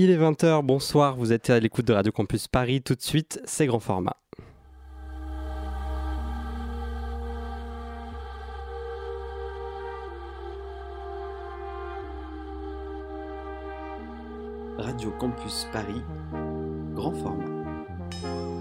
Il est 20h, bonsoir, vous êtes à l'écoute de Radio Campus Paris. Tout de suite, c'est grand format. Radio Campus Paris, grand format.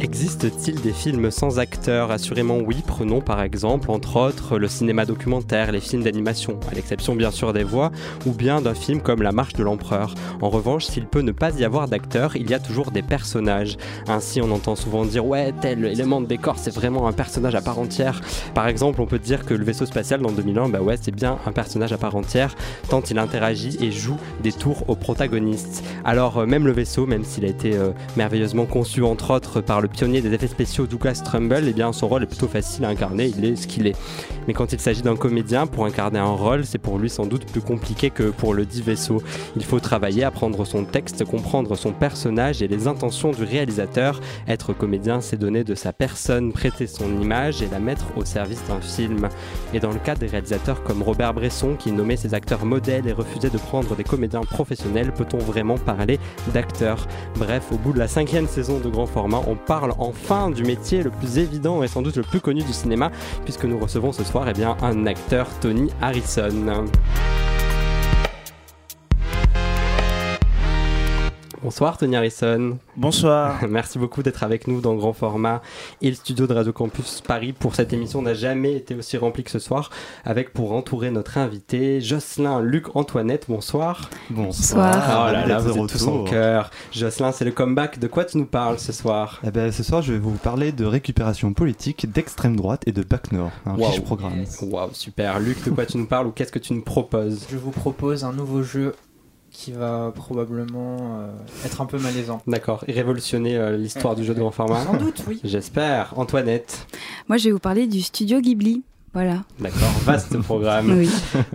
Existe-t-il des films sans acteurs Assurément oui, prenons par exemple, entre autres, le cinéma documentaire, les films d'animation, à l'exception bien sûr des voix, ou bien d'un film comme La Marche de l'Empereur. En revanche, s'il peut ne pas y avoir d'acteurs, il y a toujours des personnages. Ainsi, on entend souvent dire ouais, tel élément de décor, c'est vraiment un personnage à part entière. Par exemple, on peut dire que le vaisseau spatial dans 2001, bah ouais, c'est bien un personnage à part entière, tant il interagit et joue des tours aux protagonistes. Alors, euh, même le vaisseau, même s'il a été euh, merveilleusement conçu entre autres par le pionnier des effets spéciaux Douglas Trumbull, eh bien son rôle est plutôt facile à incarner, il est ce qu'il est. Mais quand il s'agit d'un comédien, pour incarner un rôle, c'est pour lui sans doute plus compliqué que pour le dit vaisseau. Il faut travailler, apprendre son texte, comprendre son personnage et les intentions du réalisateur. Être comédien, c'est donner de sa personne, prêter son image et la mettre au service d'un film. Et dans le cas des réalisateurs comme Robert Bresson, qui nommait ses acteurs modèles et refusait de prendre des comédiens professionnels, peut-on vraiment parler d'acteurs? Bref, au bout de la cinquième saison de grand format, on parle enfin du métier le plus évident et sans doute le plus connu du cinéma, puisque nous recevons ce soir eh bien, un acteur, Tony Harrison. Bonsoir Tony Harrison. Bonsoir. Merci beaucoup d'être avec nous dans grand format et le studio de Radio Campus Paris pour cette émission n'a jamais été aussi rempli que ce soir avec pour entourer notre invité Jocelyn Luc Antoinette. Bonsoir. Bonsoir. Oh là là, vous êtes tous en cœur. Jocelyn, c'est le comeback. De quoi tu nous parles ce soir? Eh ben, Ce soir, je vais vous parler de récupération politique, d'extrême droite et de bac nord. Un wow. riche programme. Waouh, super. Luc, de quoi tu nous parles ou qu'est-ce que tu nous proposes? Je vous propose un nouveau jeu qui va probablement euh, être un peu malaisant. D'accord, et révolutionner euh, l'histoire du jeu de grand format. Sans doute, oui. J'espère. Antoinette. Moi, je vais vous parler du studio Ghibli. Voilà. D'accord, vaste programme. Oui.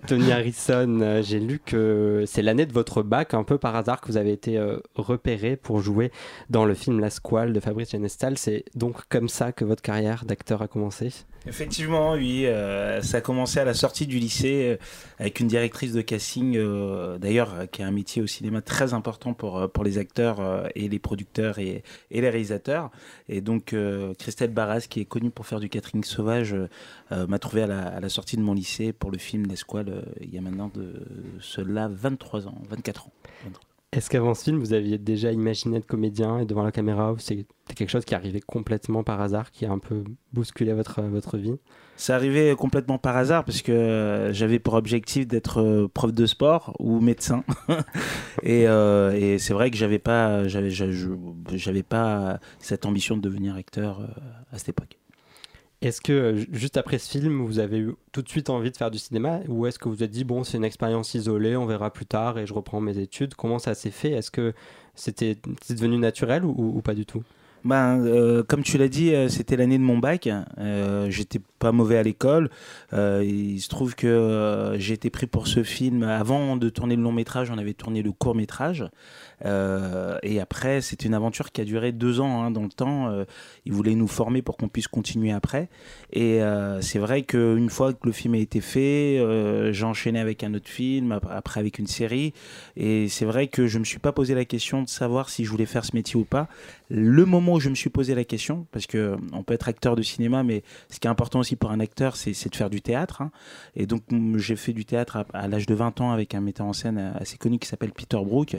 Tony Harrison, euh, j'ai lu que c'est l'année de votre bac, un peu par hasard, que vous avez été euh, repéré pour jouer dans le film La Squale de Fabrice Genestal. C'est donc comme ça que votre carrière d'acteur a commencé? Effectivement, oui. Euh, ça a commencé à la sortie du lycée euh, avec une directrice de casting, euh, d'ailleurs, qui a un métier au cinéma très important pour, pour les acteurs et les producteurs et, et, les réalisateurs. Et donc, Christelle Barras, qui est connue pour faire du catering sauvage, m'a trouvé à la, à la, sortie de mon lycée pour le film L'Esquale, il y a maintenant de cela 23 ans, 24 ans. 23. Est-ce qu'avant ce film, vous aviez déjà imaginé être comédien et devant la caméra ou c'est quelque chose qui arrivait complètement par hasard, qui a un peu bousculé votre, votre vie? C'est arrivé complètement par hasard parce que j'avais pour objectif d'être prof de sport ou médecin. et, euh, et c'est vrai que j'avais pas, j'avais, j'avais pas cette ambition de devenir acteur à cette époque. Est-ce que juste après ce film, vous avez eu tout de suite envie de faire du cinéma ou est-ce que vous vous êtes dit, bon, c'est une expérience isolée, on verra plus tard et je reprends mes études? Comment ça s'est fait? Est-ce que c'était devenu naturel ou, pas du tout? Ben, euh, comme tu l'as dit, euh, c'était l'année de mon bac. Euh, j'étais pas mauvais à l'école. Euh, il se trouve que j'ai été pris pour ce film. Avant de tourner le long métrage, on avait tourné le court métrage. Euh, et après, c'est une aventure qui a duré deux ans hein, dans le temps. Euh, ils voulaient nous former pour qu'on puisse continuer après. Et euh, c'est vrai qu'une fois que le film a été fait, euh, j'ai enchaîné avec un autre film, après avec une série. Et c'est vrai que je me suis pas posé la question de savoir si je voulais faire ce métier ou pas. Le moment où je me suis posé la question, parce que on peut être acteur de cinéma, mais ce qui est important aussi pour un acteur, c'est de faire du théâtre. Hein. Et donc j'ai fait du théâtre à, à l'âge de 20 ans avec un metteur en scène assez connu qui s'appelle Peter Brook.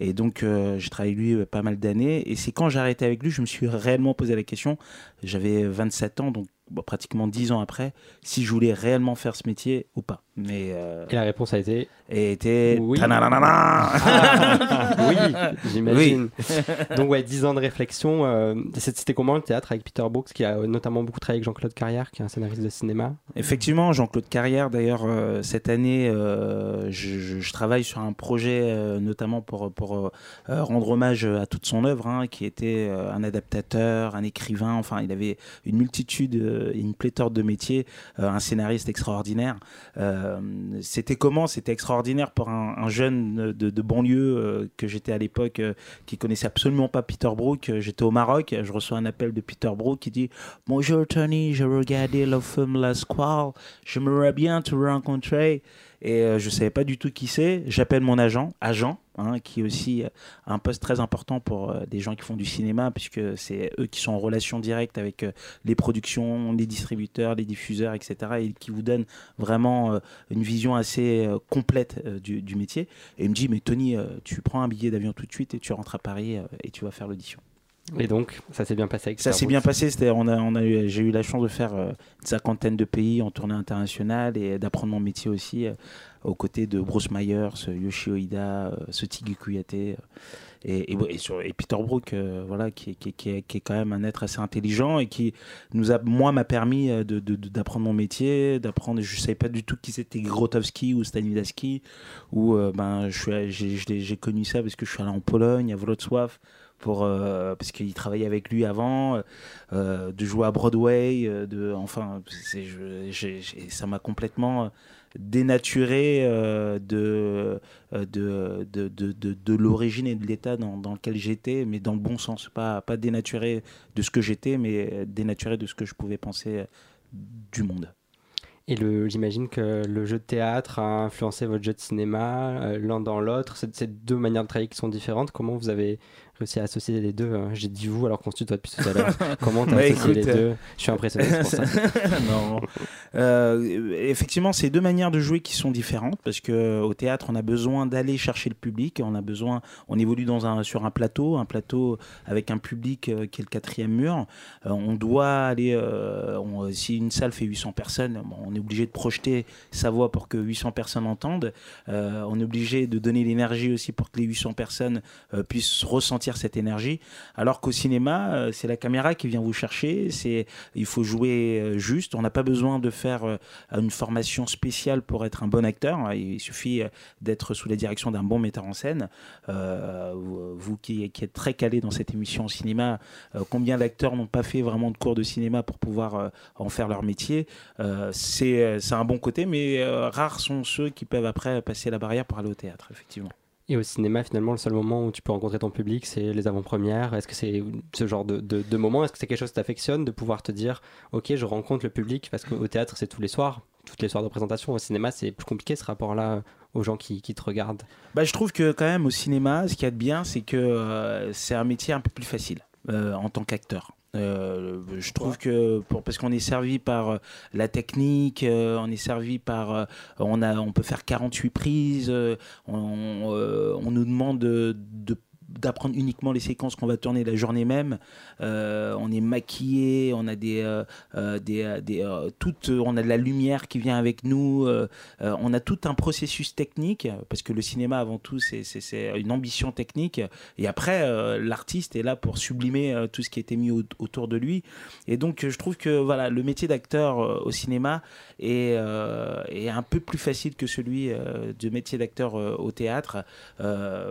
Et donc euh, j'ai travaillé avec lui euh, pas mal d'années. Et c'est quand j'ai arrêté avec lui, je me suis réellement posé la question. J'avais 27 ans, donc bon, pratiquement 10 ans après, si je voulais réellement faire ce métier ou pas. Mais euh, Et la réponse a été Et était oui, ah, oui j'imagine. Oui. Donc ouais, 10 ans de réflexion. Euh, C'était comment le théâtre avec Peter Brooks, qui a notamment beaucoup travaillé avec Jean-Claude Carrière, qui est un scénariste de cinéma? Effectivement, Jean-Claude Carrière, d'ailleurs, euh, cette année, euh, je, je, je, travaille sur un projet, euh, notamment pour, pour rendre hommage à toute son œuvre, hein, qui était un adaptateur, un écrivain, enfin, il avait une multitude de, une pléthore de métiers, euh, un scénariste extraordinaire. Euh, c'était comment? C'était extraordinaire pour un, un jeune de, banlieue euh, que j'étais à l'époque, euh, qui connaissait absolument pas Peter Brook. J'étais au Maroc, je reçois un appel de Peter Brook qui dit Bonjour Tony, j'ai regardé le film La Squall, j'aimerais bien te rencontrer. Et euh, je savais pas du tout qui c'est. J'appelle mon agent, agent, hein, qui est aussi euh, un poste très important pour euh, des gens qui font du cinéma, puisque c'est eux qui sont en relation directe avec les productions, les distributeurs, les diffuseurs, etc. Et qui vous donnent vraiment une vision assez complète du, du métier. Et il me dit, mais Tony, tu prends un billet d'avion tout de suite et tu rentres à Paris et tu vas faire l'audition. Et donc, ça s'est bien passé avec Ça s'est bien passé. C'était, on a, on a eu, j'ai eu la chance de faire euh, une cinquantaine de pays en tournée internationale et d'apprendre mon métier aussi euh, aux côtés de Bruce Myers, euh, Yoshio Ida, euh, Sotigu Kuyate et, et, et sur- et Peter Brook, voilà, qui, est- qui, est- qui, est, qui est quand même un être assez intelligent et qui nous a, moi, m'a permis de, d'apprendre mon métier, d'apprendre. Je savais pas du tout qui c'était Grotowski ou Stanislavski, ou ben, je suis, j'ai connu ça parce que je suis allé en Pologne, à Wrocław pour euh, parce qu'il travaillait avec lui avant euh, de jouer à Broadway euh, de enfin je- j'ai- j'ai- ça m'a complètement dénaturé euh, de, euh, de, de, de, de, l'origine et de l'état dans, dans lequel j'étais mais dans le bon sens pas pas dénaturé de ce que j'étais mais dénaturé de ce que je pouvais penser euh, du monde Et j'imagine que le jeu de théâtre a influencé votre jeu de cinéma, euh, l'un dans l'autre. C'est deux manières de travailler qui sont différentes. Comment vous avez réussi à associer les deux hein J'ai dit vous alors qu'on se tutoie depuis tout à l'heure. Comment tu as Bah, associé les écoute, deux Je suis impressionné c'est pour ça. non. Euh, effectivement, c'est deux manières de jouer qui sont différentes parce que au théâtre, on a besoin d'aller chercher le public. On a besoin, on évolue dans un, sur un plateau, un plateau avec un public euh, qui est le quatrième mur. Euh, on doit aller, euh, on- si une salle fait 800 personnes, bon, on est obligé de projeter sa voix pour que 800 personnes entendent. Euh, on est obligé de donner l'énergie aussi pour que les 800 personnes euh, puissent ressentir cette énergie. Alors qu'au cinéma, euh, c'est la caméra qui vient vous chercher. C'est il faut jouer euh, juste. On n'a pas besoin de faire euh, une formation spéciale pour être un bon acteur. Il suffit d'être sous la direction d'un bon metteur en scène. Vous qui, êtes très calé dans cette émission au cinéma, combien d'acteurs n'ont pas fait vraiment de cours de cinéma pour pouvoir en faire leur métier? C'est un bon côté, mais rares sont ceux qui peuvent après passer la barrière pour aller au théâtre, effectivement. Et au cinéma, finalement, le seul moment où tu peux rencontrer ton public, c'est les avant-premières. Est-ce que c'est ce genre de, moment? Est-ce que c'est quelque chose que tu affectionnes de pouvoir te dire, ok, je rencontre le public? Parce qu'au théâtre, c'est tous les soirs, toutes les soirs de présentation. Au cinéma, c'est plus compliqué ce rapport-là aux gens qui, qui te regardent. Bah, je trouve que quand même au cinéma, ce qu'il y a de bien, c'est que euh, c'est un métier un peu plus facile euh, en tant qu'acteur. Euh, je trouve que pour, parce qu'on est servi par euh, la technique, euh, on est servi par, euh, on a, on peut faire 48 prises, on, on nous demande de, de- d'apprendre uniquement les séquences qu'on va tourner la journée même. Euh, on est maquillé, on a des, euh, euh, des, des euh, on a de la lumière qui vient avec nous. on a tout un processus technique parce que le cinéma avant tout c'est, une ambition technique et après l'artiste est là pour sublimer tout ce qui a été mis au- autour de lui et donc je trouve que voilà le métier d'acteur au cinéma est, est un peu plus facile que celui de métier d'acteur au théâtre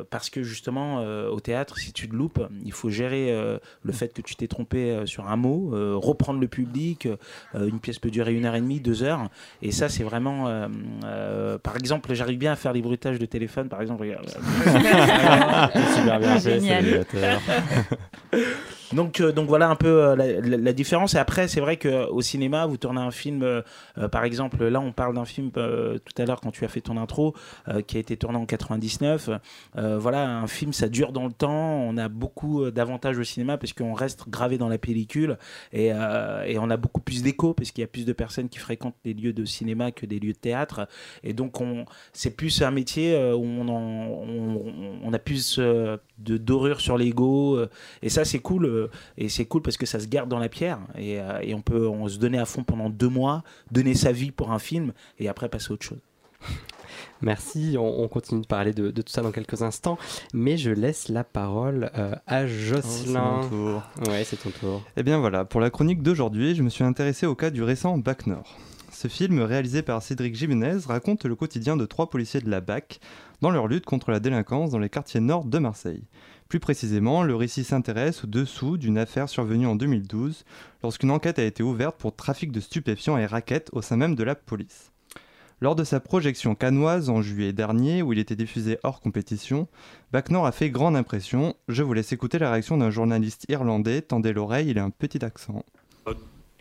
parce que justement au théâtre si tu te loupes il faut gérer euh, le fait que tu t'es trompé euh, sur un mot euh, reprendre le public euh, une pièce peut durer une heure et demie deux heures et ça c'est vraiment euh, euh, par exemple j'arrive bien à faire des bruitages de téléphone par exemple regarde. C'est super bien fait. Donc, euh, donc voilà un peu euh, la, différence. Et après, c'est vrai qu'au cinéma, vous tournez un film, euh, euh, par exemple, là, on parle d'un film euh, tout à l'heure quand tu as fait ton intro, euh, qui a été tourné en 99. Euh, voilà, un film, ça dure dans le temps. On a beaucoup euh, d'avantages au cinéma parce qu'on reste gravé dans la pellicule et, euh, on a beaucoup plus d'écho parce qu'il y a plus de personnes qui fréquentent les lieux de cinéma que des lieux de théâtre. Et donc, on, c'est plus un métier euh, où on, on, a plus euh, de dorure sur l'ego. euh, et ça, c'est cool. Euh, et c'est cool parce que ça se garde dans la pierre. Et, euh, et on peut on se donner à fond pendant deux mois, donner sa vie pour un film et après passer à autre chose. Merci, on, on continue de parler de, de tout ça dans quelques instants, mais je laisse la parole euh, à Oh, c'est Jocelyn. mon tour. ouais, c'est ton tour. Eh bien voilà, pour la chronique d'aujourd'hui, je me suis intéressé au cas du récent BAC Nord. Ce film, réalisé par Cédric Jiménez, raconte le quotidien de trois policiers de la BAC dans leur lutte contre la délinquance dans les quartiers nord de Marseille. Plus précisément, le récit s'intéresse au dessous d'une affaire survenue en 2012 lorsqu'une enquête a été ouverte pour trafic de stupéfiants et raquettes au sein même de la police. Lors de sa projection canoise en juillet dernier, où il était diffusé hors compétition, Backnor a fait grande impression. Je vous laisse écouter la réaction d'un journaliste irlandais. Tendez l'oreille, il a un petit accent.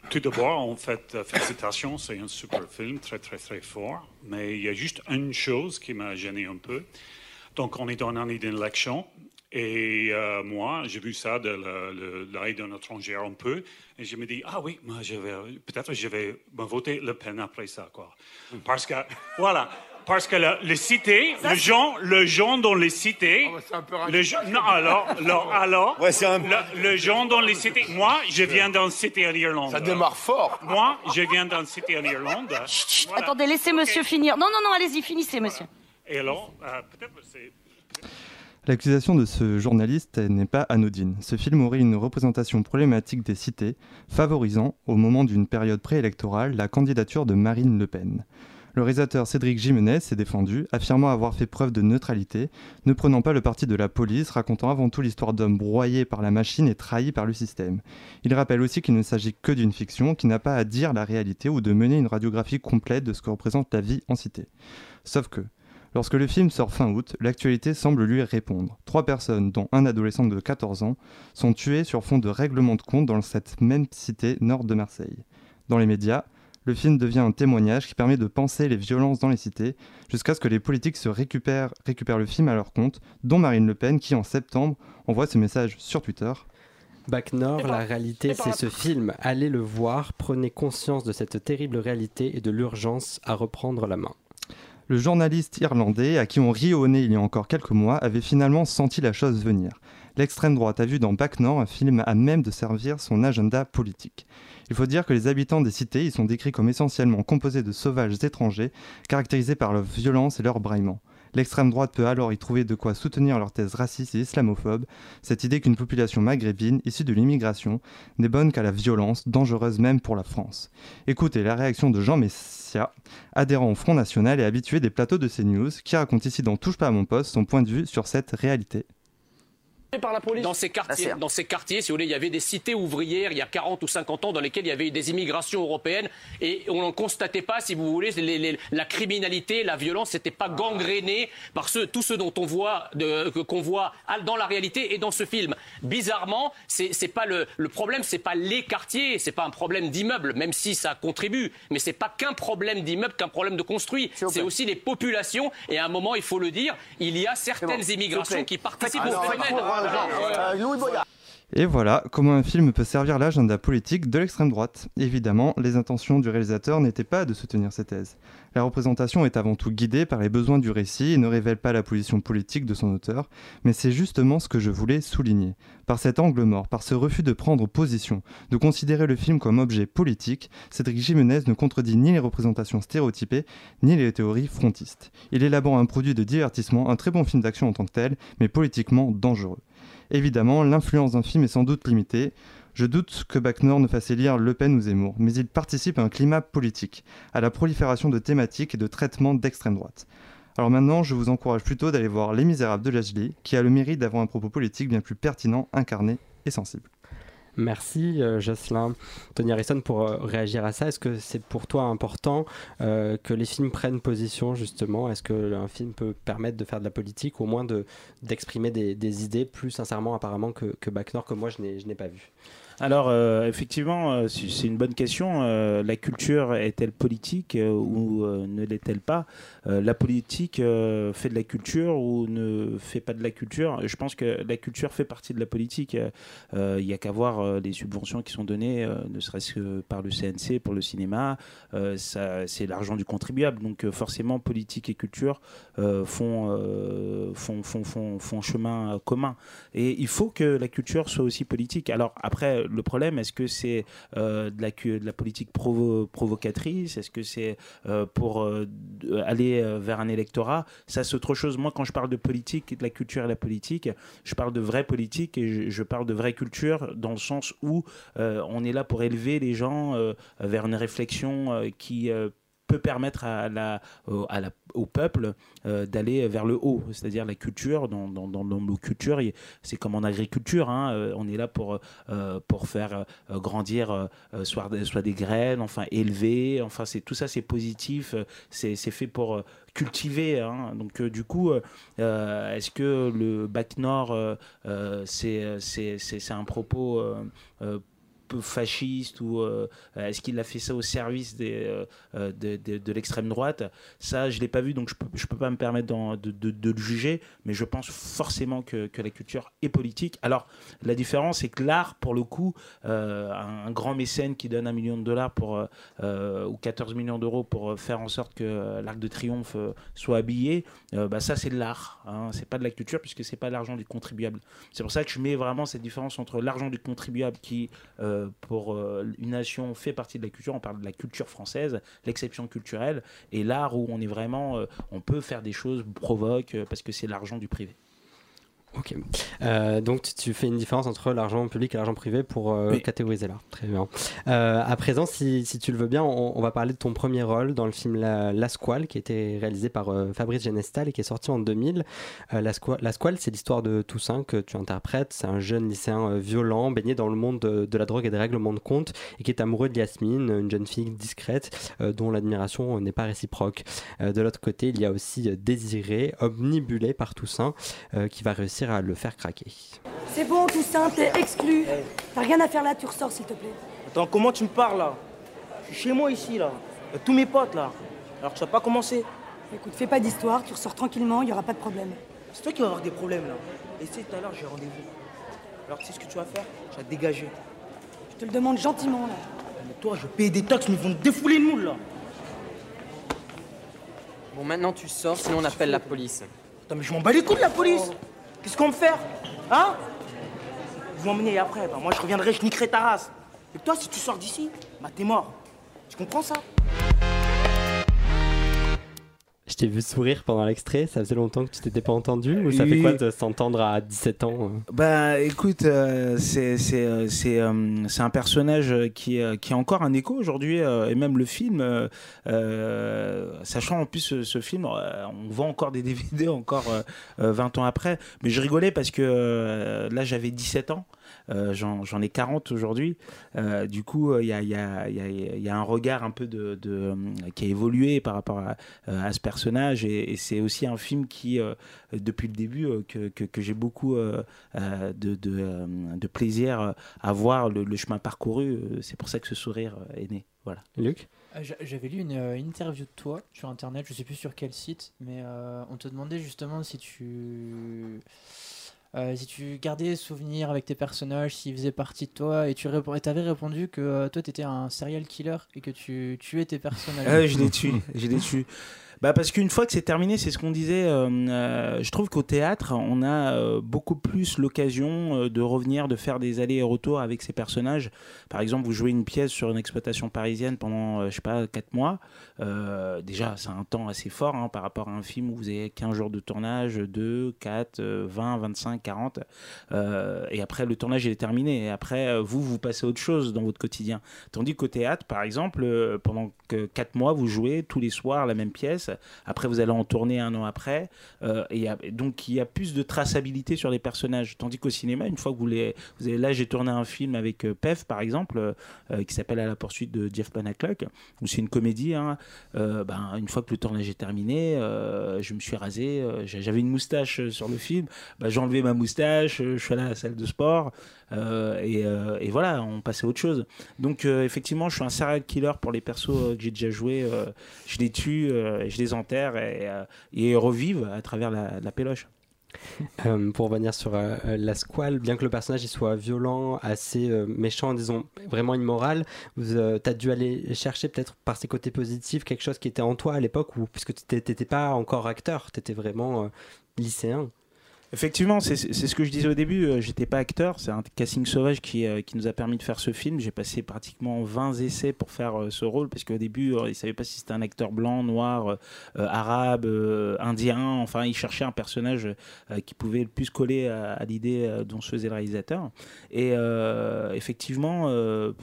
Tout d'abord, en fait, félicitations, c'est un super film, très très très fort. Mais il y a juste une chose qui m'a gêné un peu. Donc, on est dans une année d'élection. Et euh, moi, j'ai vu ça de l'œil d'un étranger un peu. Et je me dis, ah oui, moi, je vais, peut-être je vais me voter Le Pen après ça, quoi. Parce que, voilà. Parce que le, les cités, le gens, le gens dans les cités, le gens- non alors, alors, alors, le, le gens dans les cités. Moi, je viens d'une cité en Irlande. Ça démarre fort. Moi, je viens d'une cité en Irlande. Voilà. Attendez, laissez monsieur finir. Non, non, non, allez-y, finissez, monsieur. Et alors, euh, peut-être c'est L'accusation de ce journaliste n'est pas anodine. Ce film aurait une représentation problématique des cités, favorisant, au moment d'une période préélectorale, la candidature de Marine Le Pen. Le réalisateur Cédric Jimenez s'est défendu, affirmant avoir fait preuve de neutralité, ne prenant pas le parti de la police, racontant avant tout l'histoire d'hommes broyés par la machine et trahis par le système. Il rappelle aussi qu'il ne s'agit que d'une fiction, qui n'a pas à dire la réalité ou de mener une radiographie complète de ce que représente la vie en cité. Sauf que, Lorsque le film sort fin août, l'actualité semble lui répondre. Trois personnes, dont un adolescent de 14 ans, sont tuées sur fond de règlement de compte dans cette même cité nord de Marseille. Dans les médias, le film devient un témoignage qui permet de penser les violences dans les cités, jusqu'à ce que les politiques se récupèrent, récupèrent le film à leur compte, dont Marine Le Pen qui, en septembre, envoie ce message sur Twitter. Bac Nord, la réalité, c'est ce film. Allez le voir, prenez conscience de cette terrible réalité et de l'urgence à reprendre la main. Le journaliste irlandais, à qui on riait au nez il y a encore quelques mois, avait finalement senti la chose venir. L'extrême droite a vu dans Bac Nord un film à même de servir son agenda politique. Il faut dire que les habitants des cités y sont décrits comme essentiellement composés de sauvages étrangers, caractérisés par leur violence et leur braillement. L'extrême droite peut alors y trouver de quoi soutenir leur thèse raciste et islamophobe, cette idée qu'une population maghrébine, issue de l'immigration, n'est bonne qu'à la violence, dangereuse même pour la France. Écoutez la réaction de Jean Messia, adhérent au Front National et habitué des plateaux de CNews, qui raconte ici dans Touche pas à mon poste son point de vue sur cette réalité. Par la police. Dans ces, quartiers, dans ces quartiers, si vous voulez, il y avait des cités ouvrières il y a 40 ou 50 ans dans lesquelles il y avait eu des immigrations européennes et on n'en constatait pas, si vous voulez, les- les- la criminalité, la violence, n'était pas gangréné par ce, tout ce dont on voit, qu'on voit dans la réalité et dans ce film. Bizarrement, c'est c'est pas le, le problème, c'est pas les quartiers, c'est pas un problème d'immeuble, même si ça contribue, mais c'est pas qu'un problème d'immeuble, qu'un problème de construit. C'est aussi les populations et à un moment, il faut le dire, il y a certaines immigrations qui participent au phénomène. Et voilà comment un film peut servir l'agenda politique de l'extrême droite. Évidemment, les intentions du réalisateur n'étaient pas de soutenir ces thèses. La représentation est avant tout guidée par les besoins du récit et ne révèle pas la position politique de son auteur, mais c'est justement ce que je voulais souligner. Par cet angle mort, par ce refus de prendre position, de considérer le film comme objet politique, Cédric Jimenez ne contredit ni les représentations stéréotypées, ni les théories frontistes. Il élabore un produit de divertissement, un très bon film d'action en tant que tel, mais politiquement dangereux. Évidemment, l'influence d'un film est sans doute limitée. Je doute que Bacnor ne fasse élire Le Pen ou Zemmour, mais il participe à un climat politique, à la prolifération de thématiques et de traitements d'extrême droite. Alors maintenant, je vous encourage plutôt d'aller voir Les Misérables de Lajli, qui a le mérite d'avoir un propos politique bien plus pertinent, incarné et sensible. Merci euh, Jocelyn. Tony Harrison, pour euh, réagir à ça, est-ce que c'est pour toi important euh, que les films prennent position justement? Est-ce qu'un film peut permettre de faire de la politique ou au moins de- d'exprimer des, des idées plus sincèrement apparemment que, que Bac que moi je n'ai pas vu? Alors, euh, effectivement, euh, c'est une bonne question. Euh, la culture est-elle politique ou ne l'est-elle pas? La politique fait de la culture ou ne fait pas de la culture? Je pense que la culture fait partie de la politique. Il n'y a qu'à voir les subventions qui sont données, ne serait-ce que par le CNC pour le cinéma. C'est l'argent du contribuable. Donc, forcément, politique et culture font, font, font, font, chemin commun. Et il faut que la culture soit aussi politique. Alors après, le problème, est-ce que c'est euh, de, la, de politique provo- provocatrice? Est-ce que c'est euh, pour euh, de- aller vers un électorat? Ça, c'est autre chose. Moi, quand je parle de politique, de la culture et la politique, je parle de vraie politique et je, parle de vraie culture dans le sens où on est là pour élever les gens vers une réflexion qui... euh, peut permettre à la, au, à la, au peuple euh, d'aller vers le haut, c'est-à-dire la culture. Dans, dans, dans nos cultures, c'est comme en agriculture, hein, euh, on est là pour, euh, pour faire grandir soit, soit, des graines, enfin élever, enfin c'est tout ça c'est positif, c'est fait pour cultiver. Hein. Donc du coup, est-ce que le bac nord, c'est un propos fasciste ou euh, est-ce qu'il a fait ça au service des, euh, euh, de, de, l'extrême droite? Ça, je l'ai pas vu, donc je peux, je peux pas me permettre de, de, le juger, mais je pense forcément que, que, la culture est politique. Alors, la différence, c'est que l'art, pour le coup, un, grand mécène qui donne un million de dollars pour, ou 14 millions d'euros pour faire en sorte que l'Arc de Triomphe soit habillé, bah, ça, c'est de l'art. Hein, c'est pas de la culture puisque c'est pas l'argent du contribuable. C'est pour ça que je mets vraiment cette différence entre l'argent du contribuable qui pour euh, une nation fait partie de la culture, on parle de la culture française, l'exception culturelle, et l'art où on est vraiment, euh, on peut faire des choses, provoque, euh, parce que c'est l'argent du privé. Ok. Euh, donc tu fais une différence entre l'argent public et l'argent privé pour euh, catégoriser l'art. Très bien. Euh, à présent, si, si, tu le veux bien, on, va parler de ton premier rôle dans le film La, la Squale, qui a été réalisé par Fabrice Genestal et qui est sorti en 2000. La, Squale, La Squale, c'est l'histoire de Toussaint que tu interprètes. C'est un jeune lycéen violent, baigné dans le monde de, la drogue et des règlements de compte, et qui est amoureux de Yasmine, une jeune fille discrète dont l'admiration n'est pas réciproque. de l'autre côté, il y a aussi Désiré, omnibulé par Toussaint, qui va réussir à le faire craquer. C'est bon, Toussaint, t'es exclu. T'as rien à faire là, tu ressors, s'il te plaît. Attends, comment tu me parles là? Je suis chez moi ici là. Y'a tous mes potes là. Alors tu vas pas commencer? Écoute, fais pas d'histoire, tu ressors tranquillement, il y aura pas de problème. C'est toi qui vas avoir des problèmes là. Et c'est tout à l'heure, j'ai rendez-vous. Alors tu sais ce que tu vas faire? Tu vas dégager. Je te le demande gentiment là. Mais toi, je paye des taxes, mais ils vont te défouler le moule là. Bon, maintenant tu sors, sinon on appelle la police. Attends, mais je m'en bats les couilles de la police Qu'est-ce qu'on me faire Hein? Vous m'emmenez après, bah, moi je reviendrai, je niquerai ta race. Et toi, si tu sors d'ici, bah t'es mort. Tu comprends ça? Je t'ai vu sourire pendant l'extrait, ça faisait longtemps que tu t'étais pas entendu ou ça fait quoi de s'entendre à 17 ans euh Bah écoute, euh, c'est euh, c'est un personnage qui, qui a encore un écho aujourd'hui et même le film, sachant en plus ce, film, on vend encore des DVD encore 20 ans après, mais je rigolais parce que là j'avais 17 ans. Euh, j'en ai 40 aujourd'hui. Euh, du coup, il y a, y, a, y, a, un regard un peu de, de qui a évolué par rapport à, à ce personnage. Et, c'est aussi un film qui, euh, depuis le début, que, que, que j'ai beaucoup de, de, de, plaisir à voir le, le chemin parcouru. C'est pour ça que ce sourire est né. Voilà. Luc? J'avais lu une, interview de toi sur internet, je sais plus sur quel site, mais on te demandait justement si tu euh, si tu gardais souvenir avec tes personnages, s'ils faisaient partie de toi, et tu avais répondu que euh, toi, tu étais un serial killer et que tu tuais tes personnages. Ah je les tue, je les tue. Bah parce qu'une fois que c'est terminé, c'est ce qu'on disait. Euh, euh, je trouve qu'au théâtre, on a euh, beaucoup plus l'occasion de revenir, de faire des allers et retours avec ces personnages. Par exemple, vous jouez une pièce sur une exploitation parisienne pendant, je sais pas, 4 mois. déjà, c'est un temps assez fort hein, par rapport à un film où vous avez 15 jours de tournage, 2, 4, 20, 25, 40. et après, le tournage est terminé. Et après, vous, vous passez à autre chose dans votre quotidien. Tandis qu'au théâtre, par exemple, pendant 4 mois, vous jouez tous les soirs la même pièce. Après, vous allez en tourner un an après. Euh, et, donc, il y a plus de traçabilité sur les personnages. Tandis qu'au cinéma, une fois que vous les. Là, j'ai tourné un film avec euh, Pef, par exemple, euh, qui s'appelle À la poursuite de Jeff Panaclock, où c'est une comédie. Hein. ben, une fois que le tournage est terminé, je me suis rasé. J'avais une moustache sur le film. Ben, j'ai enlevé ma moustache. Je suis allé à la salle de sport. Et, et, voilà, on passait à autre chose. Donc, effectivement, je suis un serial killer pour les persos que j'ai déjà joués. je les tue, je les enterrent et, euh, et revivent à travers la, la péloche. Euh, pour revenir sur euh, la squale, bien que le personnage soit violent, assez méchant, disons vraiment immoral, tu as dû aller chercher peut-être par ses côtés positifs quelque chose qui était en toi à l'époque, puisque tu n'étais pas encore acteur, tu étais vraiment lycéen. Effectivement, c'est ce que je disais au début. euh, J'étais pas acteur, c'est un casting sauvage qui, euh, qui nous a permis de faire ce film. J'ai passé pratiquement 20 essais pour faire euh, ce rôle parce qu'au début, ils savaient pas si c'était un acteur blanc, noir, arabe, indien. Enfin, ils cherchaient un personnage qui pouvait le plus coller à, l'idée dont se faisait le réalisateur. Et effectivement,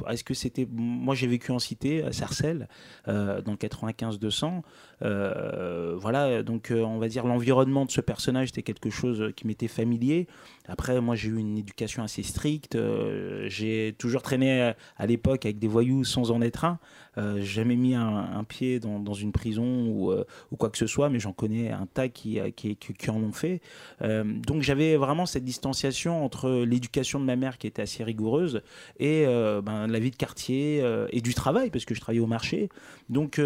est-ce que c'était. Moi, j'ai vécu en cité, à Sarcelles, dans le 95-200. Euh, voilà, donc on va dire l'environnement de ce personnage était quelque chose qui m'était familier. Après, moi j'ai eu une éducation assez stricte. euh, j'ai toujours traîné à, à l'époque avec des voyous sans en être un. Euh, jamais mis un, pied dans, une prison ou, euh, ou quoi que ce soit, mais j'en connais un tas qui, euh, qui, qui- qui en ont fait. Euh, donc j'avais vraiment cette distanciation entre l'éducation de ma mère qui était assez rigoureuse et ben, la vie de quartier et du travail, parce que je travaillais au marché. Donc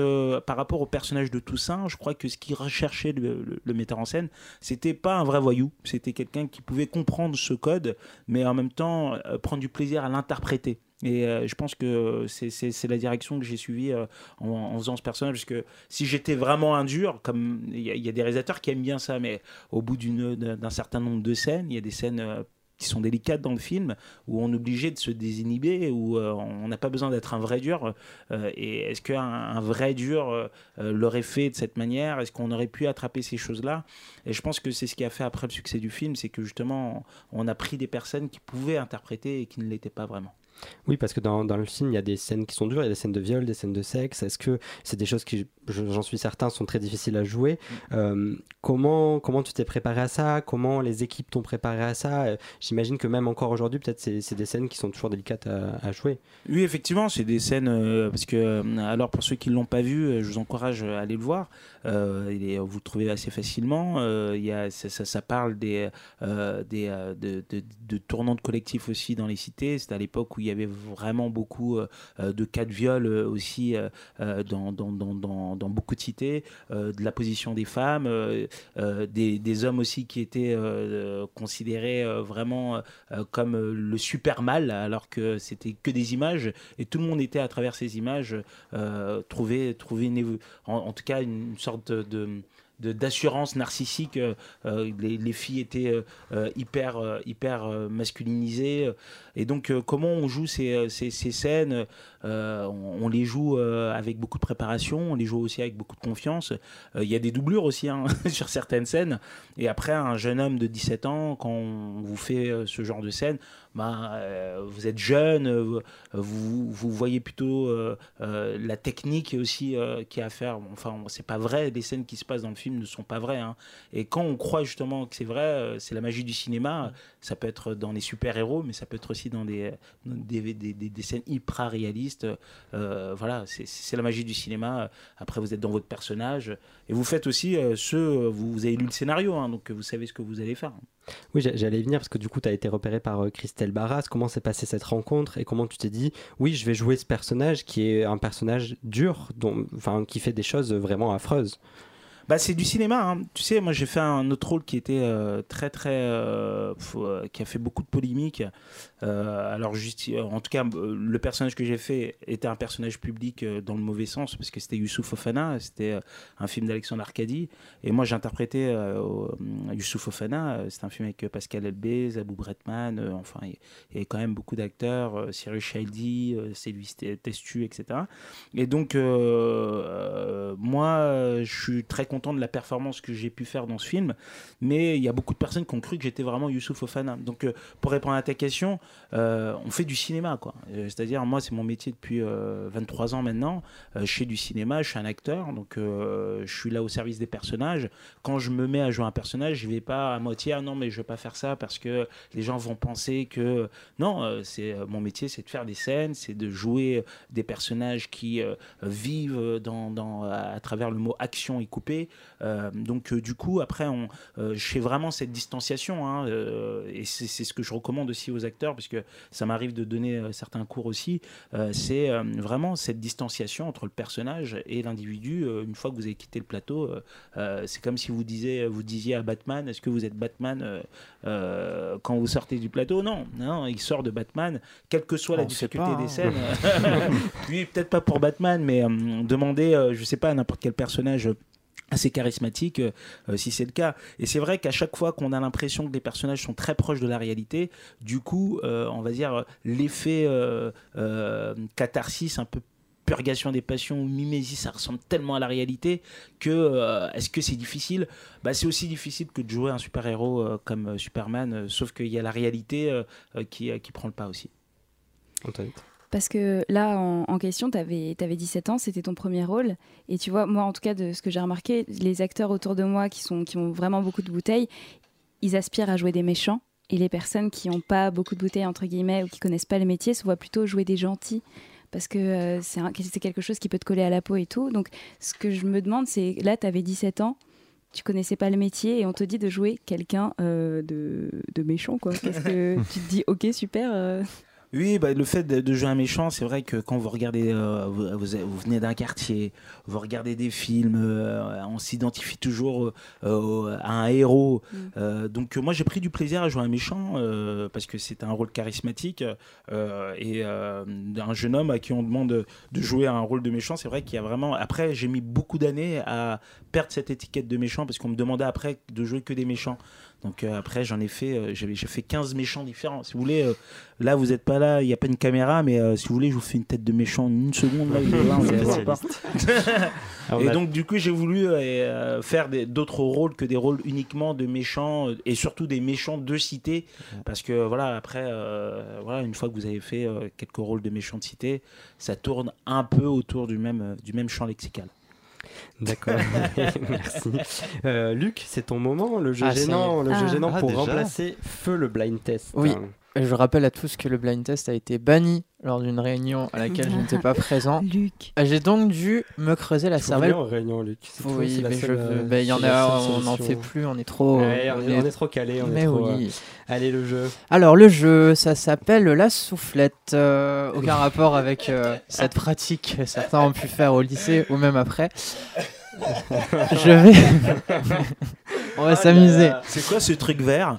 par rapport au personnage de Toussaint, je crois que ce qu'il recherchait le, le- le metteur en scène, c'était pas un vrai voyou, c'était quelqu'un qui pouvait comprendre ce code, mais en même temps prendre du plaisir à l'interpréter. Et euh, je pense que c'est- c'est la direction que j'ai suivie euh, en, faisant ce personnage. Parce que si j'étais vraiment un dur, comme il y, a- des réalisateurs qui aiment bien ça, mais au bout d'un certain nombre de scènes, il y a des scènes euh, qui sont délicates dans le film, où on est obligé de se désinhiber, où euh, on n'a pas besoin d'être un vrai dur. Euh, et est-ce qu'un un vrai dur euh, euh, l'aurait fait de cette manière? Est-ce qu'on aurait pu attraper ces choses-là? Et je pense que c'est ce qui a fait après le succès du film, c'est que justement, on a pris des personnes qui pouvaient interpréter et qui ne l'étaient pas vraiment. Oui, parce que dans, dans le film, il y a des scènes qui sont dures, il y a des scènes de viol, des scènes de sexe. Est-ce que c'est des choses qui, je- j'en suis certain, sont très difficiles à jouer? Euh, comment, comment tu t'es préparé à ça? Comment les équipes t'ont préparé à ça? Euh, J'imagine que même encore aujourd'hui, peut-être c'est, c'est des scènes qui sont toujours délicates à, à jouer. Oui, effectivement, c'est des scènes euh, parce que alors pour ceux qui l'ont pas vu, je vous encourage à aller le voir. Euh, il est- vous le trouvez assez facilement. Il y a, ça, ça- ça parle des, des de, de, de tournants de collectifs aussi dans les cités. C'était à l'époque où il y avait vraiment beaucoup euh, euh, de cas de viol euh, aussi dans, dans, dans, dans, beaucoup de cités, de la position des femmes, des, des hommes aussi qui étaient considérés vraiment comme le super mal, alors que c'était que des images. Et tout le monde était à travers ces images évo- en, tout cas une sorte de- d'assurance narcissique euh, euh, les, les filles étaient euh, hyper hyper masculinisées et donc comment on joue ces, ces, scènes on, les joue avec beaucoup de préparation on les joue aussi avec beaucoup de confiance. Il y a des doublures aussi hein, sur certaines scènes et après un jeune homme de 17 ans quand on vous fait ce genre de scène ben, euh, vous êtes jeune, euh, vous, vous voyez plutôt euh, la technique aussi qui a à faire. Enfin, c'est pas vrai, les scènes qui se passent dans le film ne sont pas vraies. hein. Et quand on croit justement que c'est vrai, c'est la magie du cinéma. Ça peut être dans les super-héros, mais ça peut être aussi dans des, des, scènes hyper réalistes. Voilà, c'est- la magie du cinéma. Après, vous êtes dans votre personnage et vous faites aussi ce. Vous, vous avez lu le scénario, hein, donc vous savez ce que vous allez faire. Oui, j'a- j'allais venir parce que du coup, tu as été repéré par euh, Christelle Barras. Comment s'est passée cette rencontre et comment tu t'es dit, oui, je vais jouer ce personnage qui est un personnage dur, qui fait des choses vraiment affreuses? Bah, c'est du cinéma. hein. Tu sais, moi j'ai fait un autre rôle qui était euh, très très, euh, euh, qui a fait beaucoup de polémiques. Alors juste, en tout cas, le personnage que j'ai fait était un personnage public dans le mauvais sens parce que c'était Youssouf Fofana. C'était un film d'Alexandre Arcadi et moi j'interprétais Youssouf Fofana. Euh, C'est un film avec Pascal Elbé, Zabou Bretman. enfin, il y avait quand même beaucoup d'acteurs. Cyrus euh, Sylvie Testu, etc. Et donc, moi, je suis très content de la performance que j'ai pu faire dans ce film, mais il y a beaucoup de personnes qui ont cru que j'étais vraiment Youssouf Ofana. Donc, euh, pour répondre à ta question, euh, on fait du cinéma, quoi. Euh, C'est-à-dire, moi, c'est mon métier depuis euh, 23 ans maintenant. Je fais du cinéma, je suis un acteur, donc je suis là au service des personnages. Quand je me mets à jouer un personnage, je vais pas à moitié, ah non, mais je vais pas faire ça parce que les gens vont penser que non, c'est mon métier, c'est de faire des scènes, c'est de jouer des personnages qui vivent à travers le mot action et coupé. Euh, donc euh, du coup, après, on, euh, je fais vraiment cette distanciation, hein, et c'est ce que je recommande aussi aux acteurs, parce que ça m'arrive de donner certains cours aussi. c'est vraiment cette distanciation entre le personnage et l'individu. une fois que vous avez quitté le plateau, c'est comme si vous disiez, vous disiez à Batman, est-ce que vous êtes Batman quand vous sortez du plateau? Non, non, il sort de Batman, quelle que soit la On difficulté pas, des scènes. Oui, peut-être pas pour Batman, mais euh, demandez, euh, je sais pas, à n'importe quel personnage assez charismatique euh, euh, si c'est le cas. Et c'est vrai qu'à chaque fois qu'on a l'impression que les personnages sont très proches de la réalité, du coup, euh, on va dire l'effet catharsis, un peu purgation des passions ou mimésis, ça ressemble tellement à la réalité que est-ce que c'est difficile? Bah, C'est aussi difficile que de jouer un super-héros comme Superman, sauf qu'il y a la réalité qui, qui prend le pas aussi. Parce que là, en, en question, tu avais, 17 ans, c'était ton premier rôle. Et tu vois, moi, en tout cas, de ce que j'ai remarqué, les acteurs autour de moi qui, sont, qui ont vraiment beaucoup de bouteilles, ils aspirent à jouer des méchants. Et les personnes qui n'ont pas beaucoup de bouteilles, entre guillemets, ou qui connaissent pas le métier, se voient plutôt jouer des gentils. Parce que euh, c'est quelque chose qui peut te coller à la peau et tout. Donc, ce que je me demande, c'est là, tu avais 17 ans, tu connaissais pas le métier et on te dit de jouer quelqu'un euh, de, de méchant, quoi. Parce que tu te dis, ok, super. euh, Oui, bah, le fait de, de jouer un méchant, c'est vrai que quand vous regardez, euh, vous, venez d'un quartier, vous regardez des films, euh, on s'identifie toujours euh, à un héros. Euh, donc moi j'ai pris du plaisir à jouer un méchant parce que c'est un rôle charismatique et un jeune homme à qui on demande de, de jouer un rôle de méchant, c'est vrai qu'il y a vraiment. Après j'ai mis beaucoup d'années à perdre cette étiquette de méchant parce qu'on me demandait après de jouer que des méchants. Donc euh, après j'en ai fait, euh, j'avais- j'ai fait 15 méchants différents. Si vous voulez, euh, là vous n'êtes pas là, il n'y a pas une caméra, mais euh, si vous voulez je vous fais une tête de méchant en une seconde. Là, pas. Et donc du coup j'ai voulu faire d'autres rôles que des rôles uniquement de méchants et surtout des méchants de cité parce que voilà après voilà une fois que vous avez fait quelques rôles de méchants de cité ça tourne un peu autour du même du même champ lexical. D'accord, merci. Euh, Luc, c'est ton moment, le jeu Ah, gênant, le jeu Ah. gênant Ah, pour déjà remplacer Feu le blind test. Oui, Hein. Et je rappelle à tous que le blind test a été banni lors d'une réunion à laquelle je n'étais pas présent. Luc. J'ai donc dû me creuser la cervelle. en réunion, Luc. C'est tout, Oui, c'est la mais seule, je euh, veux- ben, il y en c'est la a, seule on n'en solution. fait plus, on est trop. Ouais, on, est, on est trop calé, on Mais est trop. oui. euh, Allez, le jeu. Alors le jeu, ça s'appelle la soufflette. Euh, aucun rapport avec euh, cette pratique que certains ont pu faire au lycée ou même après. Je vais. On va s'amuser. C'est quoi ce truc vert?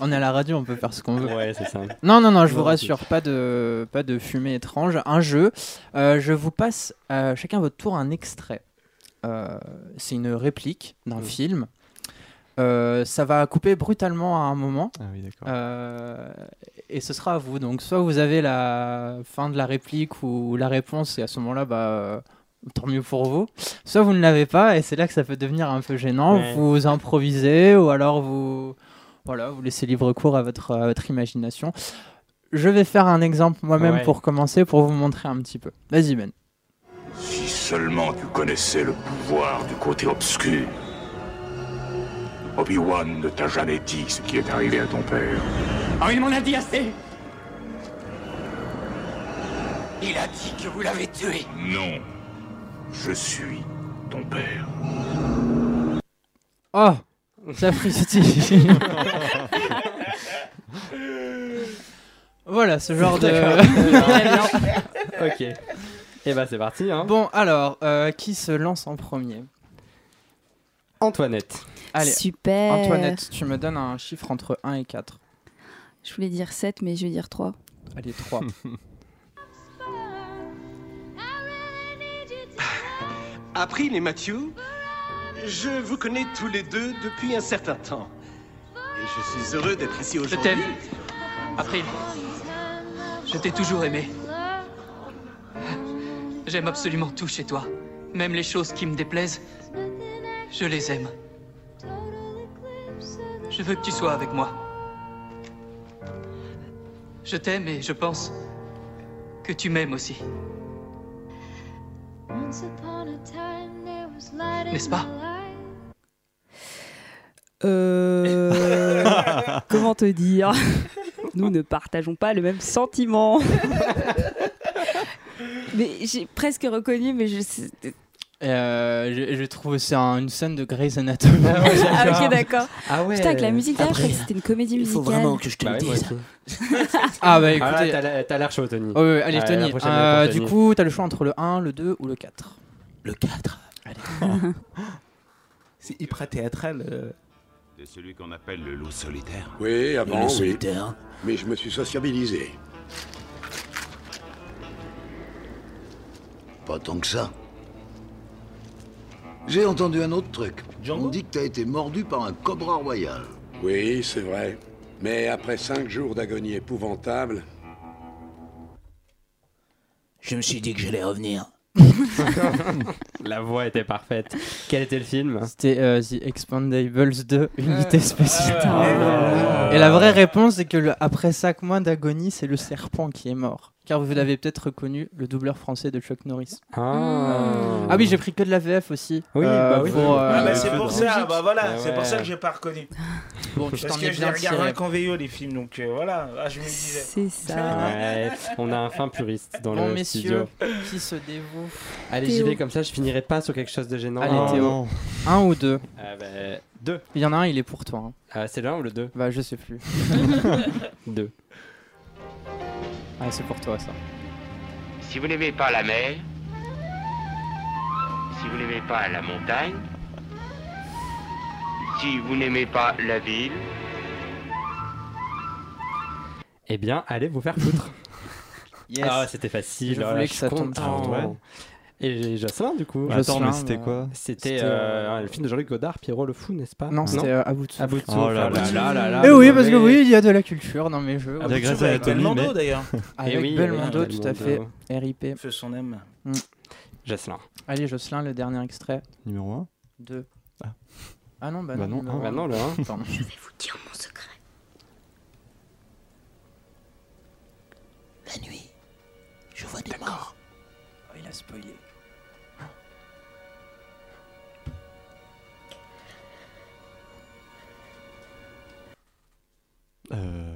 On est à la radio, on peut faire ce qu'on veut. Ouais, c'est ça. Non, non, non, je vous rassure, pas de, pas de fumée étrange. Un jeu. Euh, je vous passe euh, chacun votre tour un extrait. Euh, c'est une réplique d'un Mm. film. Ça va couper brutalement à un moment. Ah oui, d'accord. Et ce sera à vous. Donc, soit vous avez la fin de la réplique ou la réponse, et à ce moment-là, bah, tant mieux pour vous. Soit vous ne l'avez pas, et c'est là que ça peut devenir un peu gênant. Ouais. Vous improvisez, ou alors vous, voilà, vous laissez libre cours à votre, à votre imagination. Je vais faire un exemple moi-même Ouais. pour commencer, pour vous montrer un petit peu. Vas-y, Ben. Si seulement tu connaissais le pouvoir du côté obscur. Obi-Wan ne t'a jamais dit ce qui est arrivé à ton père. Oh, il m'en a dit assez Il a dit que vous l'avez tué. Non. Je suis ton père. Oh Ça fristique Voilà, ce genre de... Ok. Et bah c'est parti. Hein. Bon, alors, euh, qui se lance en premier? Antoinette. Allez, Super. Antoinette, tu me donnes un chiffre entre 1 et 4. Je voulais dire 7, mais je vais dire 3. Allez, 3. April et Mathieu, je vous connais tous les deux depuis un certain temps. Et je suis heureux d'être ici Je aujourd'hui. t'aime. April. Je t'ai toujours aimé. J'aime absolument tout chez toi. Même les choses qui me déplaisent, je les aime. Je veux que tu sois avec moi. Je t'aime et je pense que tu m'aimes aussi. N'est-ce pas? Euh... Comment te dire? Nous ne partageons pas le même sentiment. mais j'ai presque reconnu, mais je sais... Euh, je, je trouve que c'est un- une scène de Grey's Anatomy. Ah ok d'accord. Ah ouais. Putain avec la musique derrière, je croyais que c'était une comédie il musicale. faut vraiment que je te Bah le ouais, dise. aussi. Ah bah Ah écoutez... t'as l'air- t'as l'air chaud, Tony. Oh, ouais, allez, Ouais, Tony. Euh, du coup, t'as le choix entre le 1, le 2 ou le 4. Le 4. C'est hyper théâtral. C'est celui qu'on appelle le loup solitaire. Oui, avant, Le oui. solitaire. Mais je me suis sociabilisé. Pas tant que ça. J'ai entendu un autre truc. Django On dit que t'as été mordu par un cobra royal. Oui, c'est vrai. Mais après cinq jours d'agonie épouvantable, Je me suis dit que j'allais revenir. La voix était parfaite. Quel était le film C'était euh, The Expandables 2, Unité spéciale. Et la vraie réponse, c'est que le- après 5 mois d'agonie, c'est le serpent qui est mort. Car vous l'avez peut-être reconnu, le doubleur français de Chuck Norris. Ah. Ah oui, j'ai pris que de la VF aussi. Oui, euh, bah oui. pour, euh, Ah bah c'est pour ça, bah voilà, Ah c'est ouais. pour ça que j'ai pas reconnu. Bon, tu Parce t'en que je bien les regarde qu'en VO les films, donc euh, voilà, ah, je me disais. C'est ça. Ouais, on a un fin puriste dans Bon, le messieurs, studio. qui se dévoue Allez, j'y vais comme ça, je finirai pas sur quelque chose de gênant. Allez, Oh, Théo. non. Un ou deux Ah bah, deux. Il y en a un, il est pour toi. hein. Ah, c'est le 1 ou le 2 Bah, je sais plus. Deux. Ah, c'est pour toi ça. Si vous n'aimez pas la mer, si vous n'aimez pas la montagne, si vous n'aimez pas la ville, Eh bien, allez vous faire foutre. Yes. Ah, c'était facile. Je oh là, voulais je que suis ça tombe content. sur toi. Et Jocelyn, du coup. Attends, Jocelyn, mais c'était bah, quoi C'était C'était, euh, euh, le film de Jean-Luc Godard, Pierrot le fou, n'est-ce pas? Non, c'était euh, à bout de À bout de souffle. Oh là là là là là, Eh oui, parce que oui, il y a de la culture dans mes jeux. Ah, avec Belmondo d'ailleurs. Avec Eh oui, Belmondo, oui, tout à fait. RIP. Feu son âme. Jocelyn. Allez, Jocelyn, le dernier extrait. Numéro 1 Deux. Ah. Ah non, bah, Bah non, Bah non, le 1. Pardon. Je vais vous dire mon secret. La nuit, je vois des morts. Oh, il a spoilé. Euh...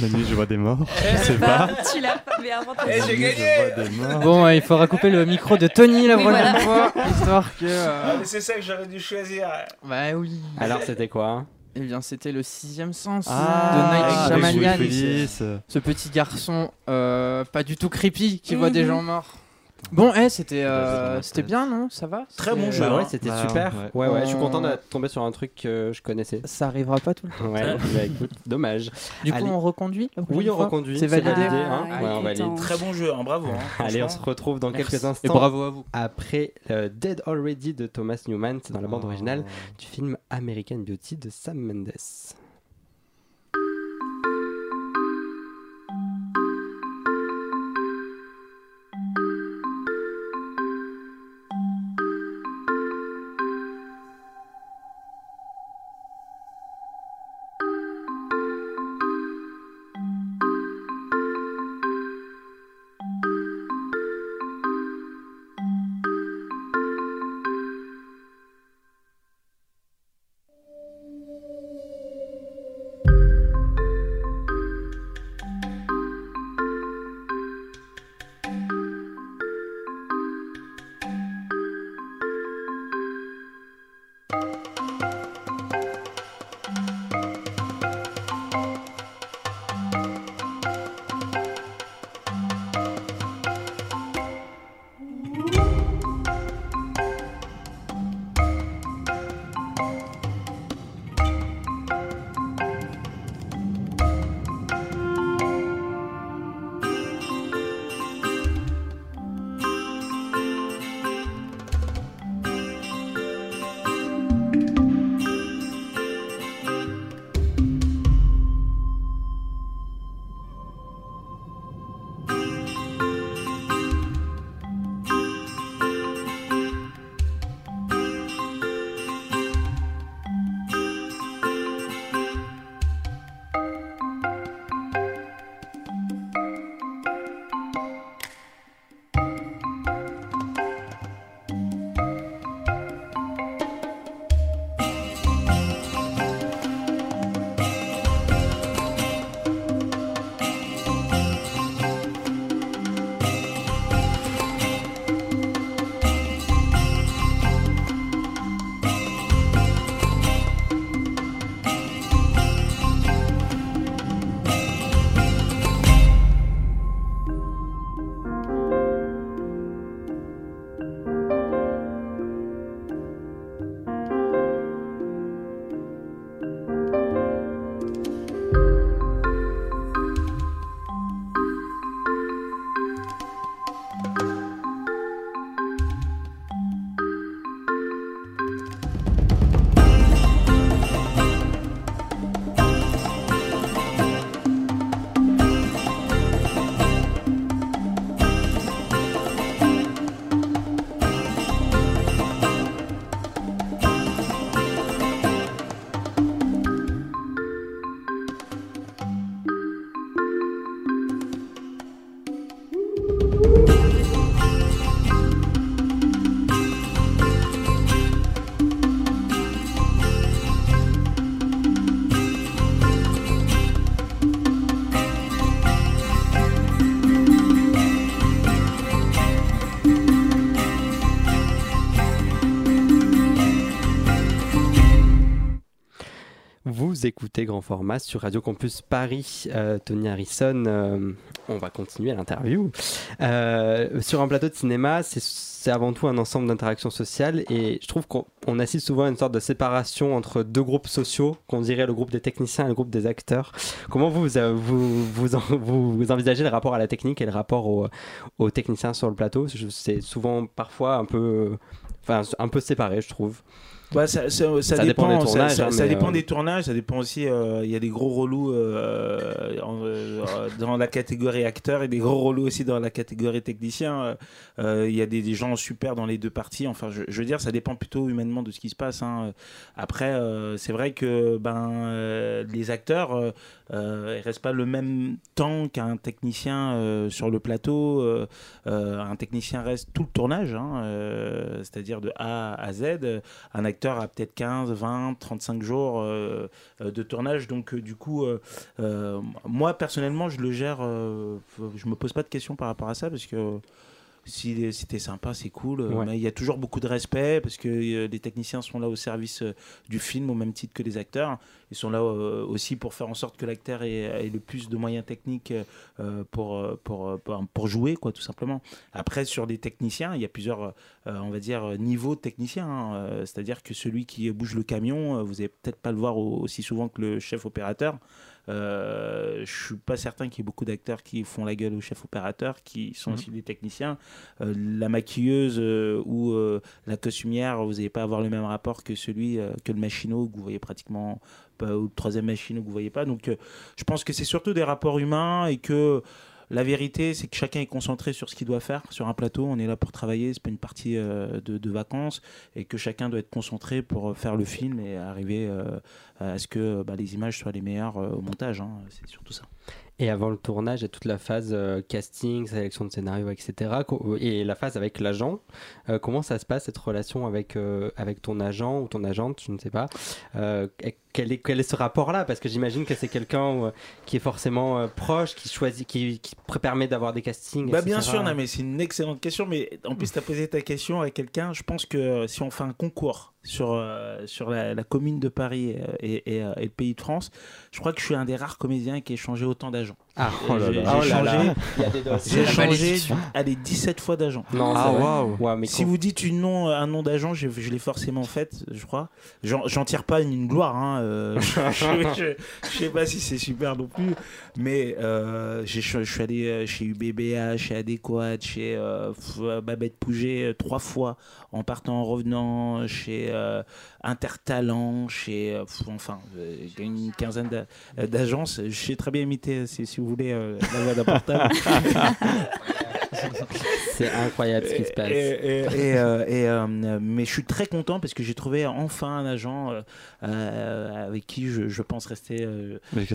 La nuit, je vois des morts. Je sais pas. tu l'as pas, mais avant Eh, La j'ai gagné je vois des morts. Bon, il faudra couper le micro de Tony la Oui, prochaine voilà. fois, histoire que. euh, Ah, mais c'est ça que j'aurais dû choisir. Bah oui. Alors, c'était quoi Eh bien, c'était le sixième sens Ah, de Night Shyamalan. Ce petit garçon, euh, pas du tout creepy, qui voit des Mhm. gens morts. Bon, eh, c'était euh, c'était bien, non? Ça va Très bon jeu. Bah ouais, hein. c'était Bah, super. ouais. Ouais, ouais, je suis On- content d'être tombé sur un truc que je connaissais. Ça arrivera pas tout le temps. Ouais, bah écoute, dommage. Du coup, Allez. on reconduit Oui, on reconduit. C'est validé. hein. Ah, Ouais, on valide. Très bon jeu, hein, bravo. hein, Allez, on se retrouve dans Merci. quelques Et instants. bravo à vous. Après euh, Dead Already de Thomas Newman, c'est dans la bande Oh. originale du film American Beauty de Sam Mendes. Grand Format sur Radio Campus Paris. Euh, Tony Harrison, euh, on va continuer l'interview. Euh, sur un plateau de cinéma, c'est avant tout un ensemble d'interactions sociales et je trouve qu'on assiste souvent à une sorte de séparation entre deux groupes sociaux, qu'on dirait le groupe des techniciens et le groupe des acteurs. Comment vous, vous, envisagez le rapport à la technique et le rapport aux techniciens sur le plateau? C'est souvent parfois un peu, enfin, un peu séparé, je trouve. Bah, ça, ça, ça, dépend, des tournages, ça, hein, dépend euh, des tournages, ça dépend aussi. Euh, il y a des gros relous euh, dans la catégorie acteur et des gros relous aussi dans la catégorie technicien. Il y a des, gens super dans les deux parties. Enfin, je, veux dire, ça dépend plutôt humainement de ce qui se passe. Hein. Après, c'est vrai que ben, les acteurs, ils restent pas le même temps qu'un technicien sur le plateau. un technicien reste tout le tournage, hein, c'est-à-dire de A à Z. Un acteur à peut-être 15, 20, 35 jours euh, euh, de tournage. Donc, euh, du coup, moi, personnellement, je le gère. je me pose pas de questions par rapport à ça parce que si c'était sympa, c'est cool. Mais il y a toujours beaucoup de respect parce que les techniciens sont là au service du film au même titre que les acteurs. Ils sont là aussi pour faire en sorte que l'acteur ait, le plus de moyens techniques pour, pour, pour, jouer, quoi, tout simplement. Après, sur des techniciens, il y a plusieurs, on va dire, niveaux de techniciens. Hein. C'est-à-dire que celui qui bouge le camion, vous n'allez peut-être pas le voir aussi souvent que le chef opérateur. Euh, je suis pas certain qu'il y ait beaucoup d'acteurs qui font la gueule au chef opérateur, qui sont mhm. aussi des techniciens. Euh, la maquilleuse euh, ou euh, la costumière, vous n'allez pas avoir le même rapport que celui que le machinot que vous voyez pratiquement pas, ou le troisième machinot que vous voyez pas. Donc, je pense que c'est surtout des rapports humains et que la vérité, c'est que chacun est concentré sur ce qu'il doit faire sur un plateau. On est là pour travailler, c'est pas une partie de, de, vacances, et que chacun doit être concentré pour faire le film et arriver euh, à ce que bah, les images soient les meilleures euh, au montage. Hein, c'est surtout ça. Et avant le tournage, il y a toute la phase euh, casting, sélection de scénario, etc. Et la phase avec l'agent. comment ça se passe cette relation avec, avec ton agent ou ton agente, je ne sais pas. Quel, est, quel est ce rapport-là? Parce que j'imagine que c'est quelqu'un qui est forcément proche, qui choisit, qui, qui permet d'avoir des castings. Bah bien sûr, non, mais c'est une excellente question. Mais en plus, tu as posé ta question avec quelqu'un. Je pense que si on fait un concours sur, euh, sur la, commune de Paris et, et, le pays de France, je crois que je suis un des rares comédiens qui ait changé autant d'agents. Ah, oh j'ai oh changé, j'ai changé allez, 17 fois d'agent. Non, ah, wow. si vous dites une nom, un nom d'agent, je, je l'ai forcément fait, je crois. J'en tire pas une, gloire. Hein, euh, je, je, sais pas si c'est super non plus, mais euh, je suis allé chez UBBA, chez Adéquat, chez Babette Pouget trois fois en partant en revenant, chez euh, Intertalent, chez euh, enfin euh, une quinzaine d'agences. Je sais très bien imiter, si, si vous voulez, la voix d'un portable. C'est incroyable ce qui se passe. Et, et, mais je suis très content parce que j'ai trouvé enfin un agent avec qui je, je, pense rester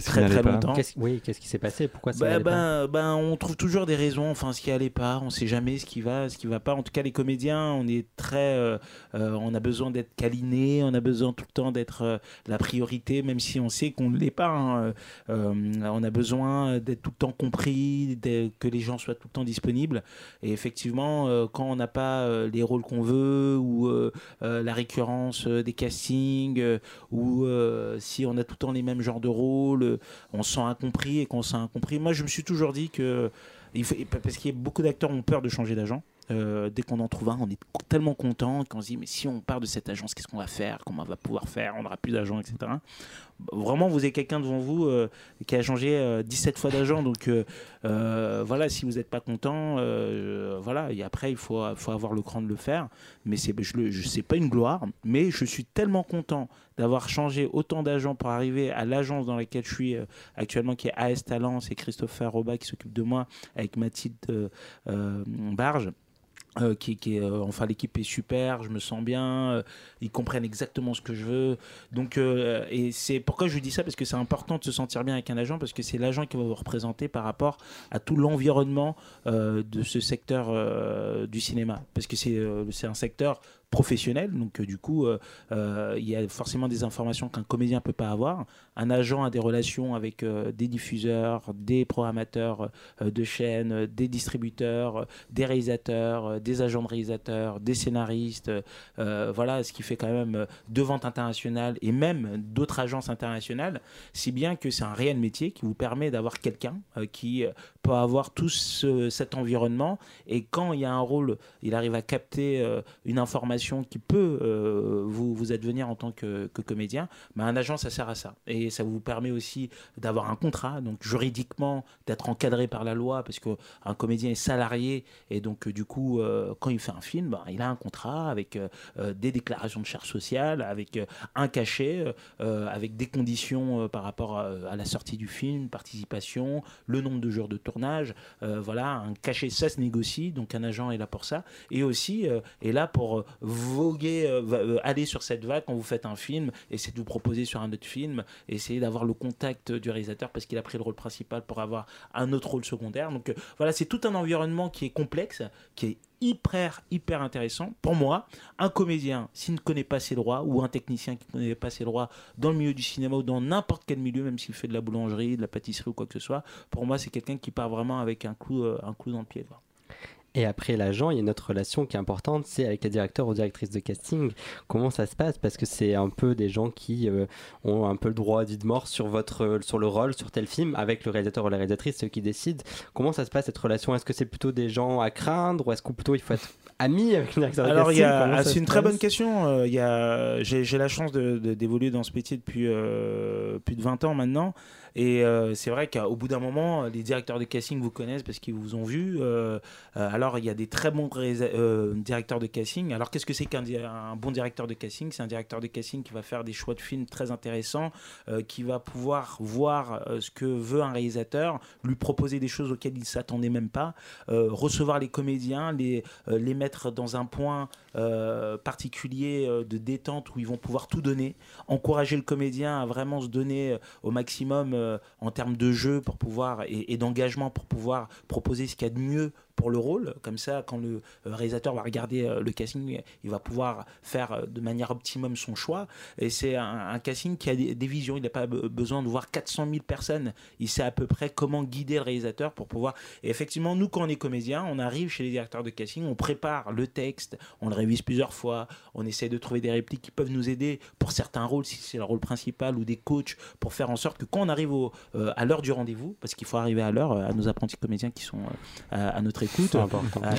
très très longtemps. oui, qu'est-ce qui s'est passé? Pourquoi ça bah, ben, ben, On trouve toujours des raisons, enfin ce qui allait pas, on sait jamais ce qui va, ce qui va pas. En tout cas, les comédiens, on est très. on a besoin d'être câliné on a besoin tout le temps d'être euh, la priorité, même si on sait qu'on ne l'est pas. Hein. Euh, on a besoin d'être tout le temps compris, que les gens soient tout le temps disponibles. Et effectivement, euh, quand on n'a pas les rôles qu'on veut, ou la récurrence des castings, ou si on a tout le temps les mêmes genres de rôles, on se sent incompris et qu'on se sent incompris. Moi, je me suis toujours dit que. Parce qu'il y a beaucoup d'acteurs ont peur de changer d'agent. Euh, dès qu'on en trouve un, on est tellement content qu'on se dit mais si on part de cette agence, qu'est-ce qu'on va faire Comment on va pouvoir faire On n'aura plus d'agents, etc. Vraiment, vous avez quelqu'un devant vous euh, qui a changé 17 euh, fois d'agent. Donc voilà, si vous n'êtes pas content, voilà. Et après, il faut, faut avoir le cran de le faire. Mais c'est, je sais pas une gloire, mais je suis tellement content d'avoir changé autant d'agents pour arriver à l'agence dans laquelle je suis actuellement, qui est AS Talent. C'est Christopher Roba qui s'occupe de moi avec Mathilde Barge. Euh, qui, qui euh, enfin l'équipe est super, je me sens bien, euh, ils comprennent exactement ce que je veux. Donc et c'est pourquoi je vous dis ça parce que c'est important de se sentir bien avec un agent parce que c'est l'agent qui va vous représenter par rapport à tout l'environnement de ce secteur du cinéma parce que c'est c'est un secteur professionnel. Donc, du coup, il y a forcément des informations qu'un comédien peut pas avoir. Un agent a des relations avec des diffuseurs, des programmateurs de chaînes, des distributeurs, des réalisateurs, des agents de réalisateurs, des scénaristes. voilà, ce qui fait quand même de ventes internationales et même d'autres agences internationales, si bien que c'est un réel métier qui vous permet d'avoir quelqu'un qui peut avoir tout cet environnement et quand il y a un rôle, il arrive à capter euh, une information qui peut euh, vous, vous advenir en tant que, comédien, bah, un agent, ça sert à ça. Et ça vous permet aussi d'avoir un contrat, donc juridiquement, d'être encadré par la loi, parce qu'un comédien est salarié, et donc du coup, euh, quand il fait un film, bah, il a un contrat avec des déclarations de charges sociales, avec un cachet, avec des conditions par rapport à, la sortie du film, participation, le nombre de jours de tournage, voilà, un cachet, ça se négocie, donc un agent est là pour ça, et aussi euh, est là pour euh, voguer, euh, aller sur cette vague quand vous faites un film, essayer de vous proposer sur un autre film, essayer d'avoir le contact du réalisateur parce qu'il a pris le rôle principal pour avoir un autre rôle secondaire. Donc voilà, c'est tout un environnement qui est complexe, qui est hyper, hyper intéressant. Pour moi, un comédien, s'il ne connaît pas ses droits, ou un technicien qui ne connaît pas ses droits dans le milieu du cinéma ou dans n'importe quel milieu, même s'il fait de la boulangerie, de la pâtisserie ou quoi que ce soit, pour moi, c'est quelqu'un qui part vraiment avec un clou, un clou dans le pied. Et après l'agent, il y a une autre relation qui est importante, c'est avec les directeurs ou directrices de casting. Comment ça se passe? Parce que c'est un peu des gens qui euh, ont un peu le droit dit de mort sur, votre, sur le rôle, sur tel film, avec le réalisateur ou la réalisatrice, ceux qui décident. Comment ça se passe cette relation? Est-ce que c'est plutôt des gens à craindre ou est-ce qu'on plutôt il faut être ami avec Alors, de casting c'est une très bonne question. Euh, j'ai, la chance d'évoluer dans ce métier depuis euh, plus de 20 ans maintenant. Et euh, c'est vrai qu'au bout d'un moment, les directeurs de casting vous connaissent parce qu'ils vous ont vu. Euh, euh, alors, il y a des très bons directeurs de casting. Alors, qu'est-ce que c'est qu'un bon directeur de casting? C'est un directeur de casting qui va faire des choix de films très intéressants, qui va pouvoir voir ce que veut un réalisateur, lui proposer des choses auxquelles il ne s'attendait même pas, recevoir les comédiens, les, les dans un point particulier de détente où ils vont pouvoir tout donner, encourager le comédien à vraiment se donner au maximum euh, en termes de jeu pour pouvoir et, d'engagement pour pouvoir proposer ce qu'il y a de mieux pour le rôle. Comme ça, quand le euh, réalisateur va regarder euh, le casting, il va pouvoir faire de manière optimum son choix. Et c'est un, casting qui a des, visions. Il n'a pas besoin de voir 400 000 personnes. Il sait à peu près comment guider le réalisateur pour pouvoir. Et effectivement, nous, quand on est comédien, on arrive chez les directeurs de casting, on prépare le texte, on le révise plusieurs fois, on essaie de trouver des répliques qui peuvent nous aider pour certains rôles, si c'est le rôle principal, ou des coachs, pour faire en sorte que quand on arrive euh, à l'heure du rendez-vous, parce qu'il faut arriver à l'heure à nos apprentis comédiens qui sont à notre écoute. Euh,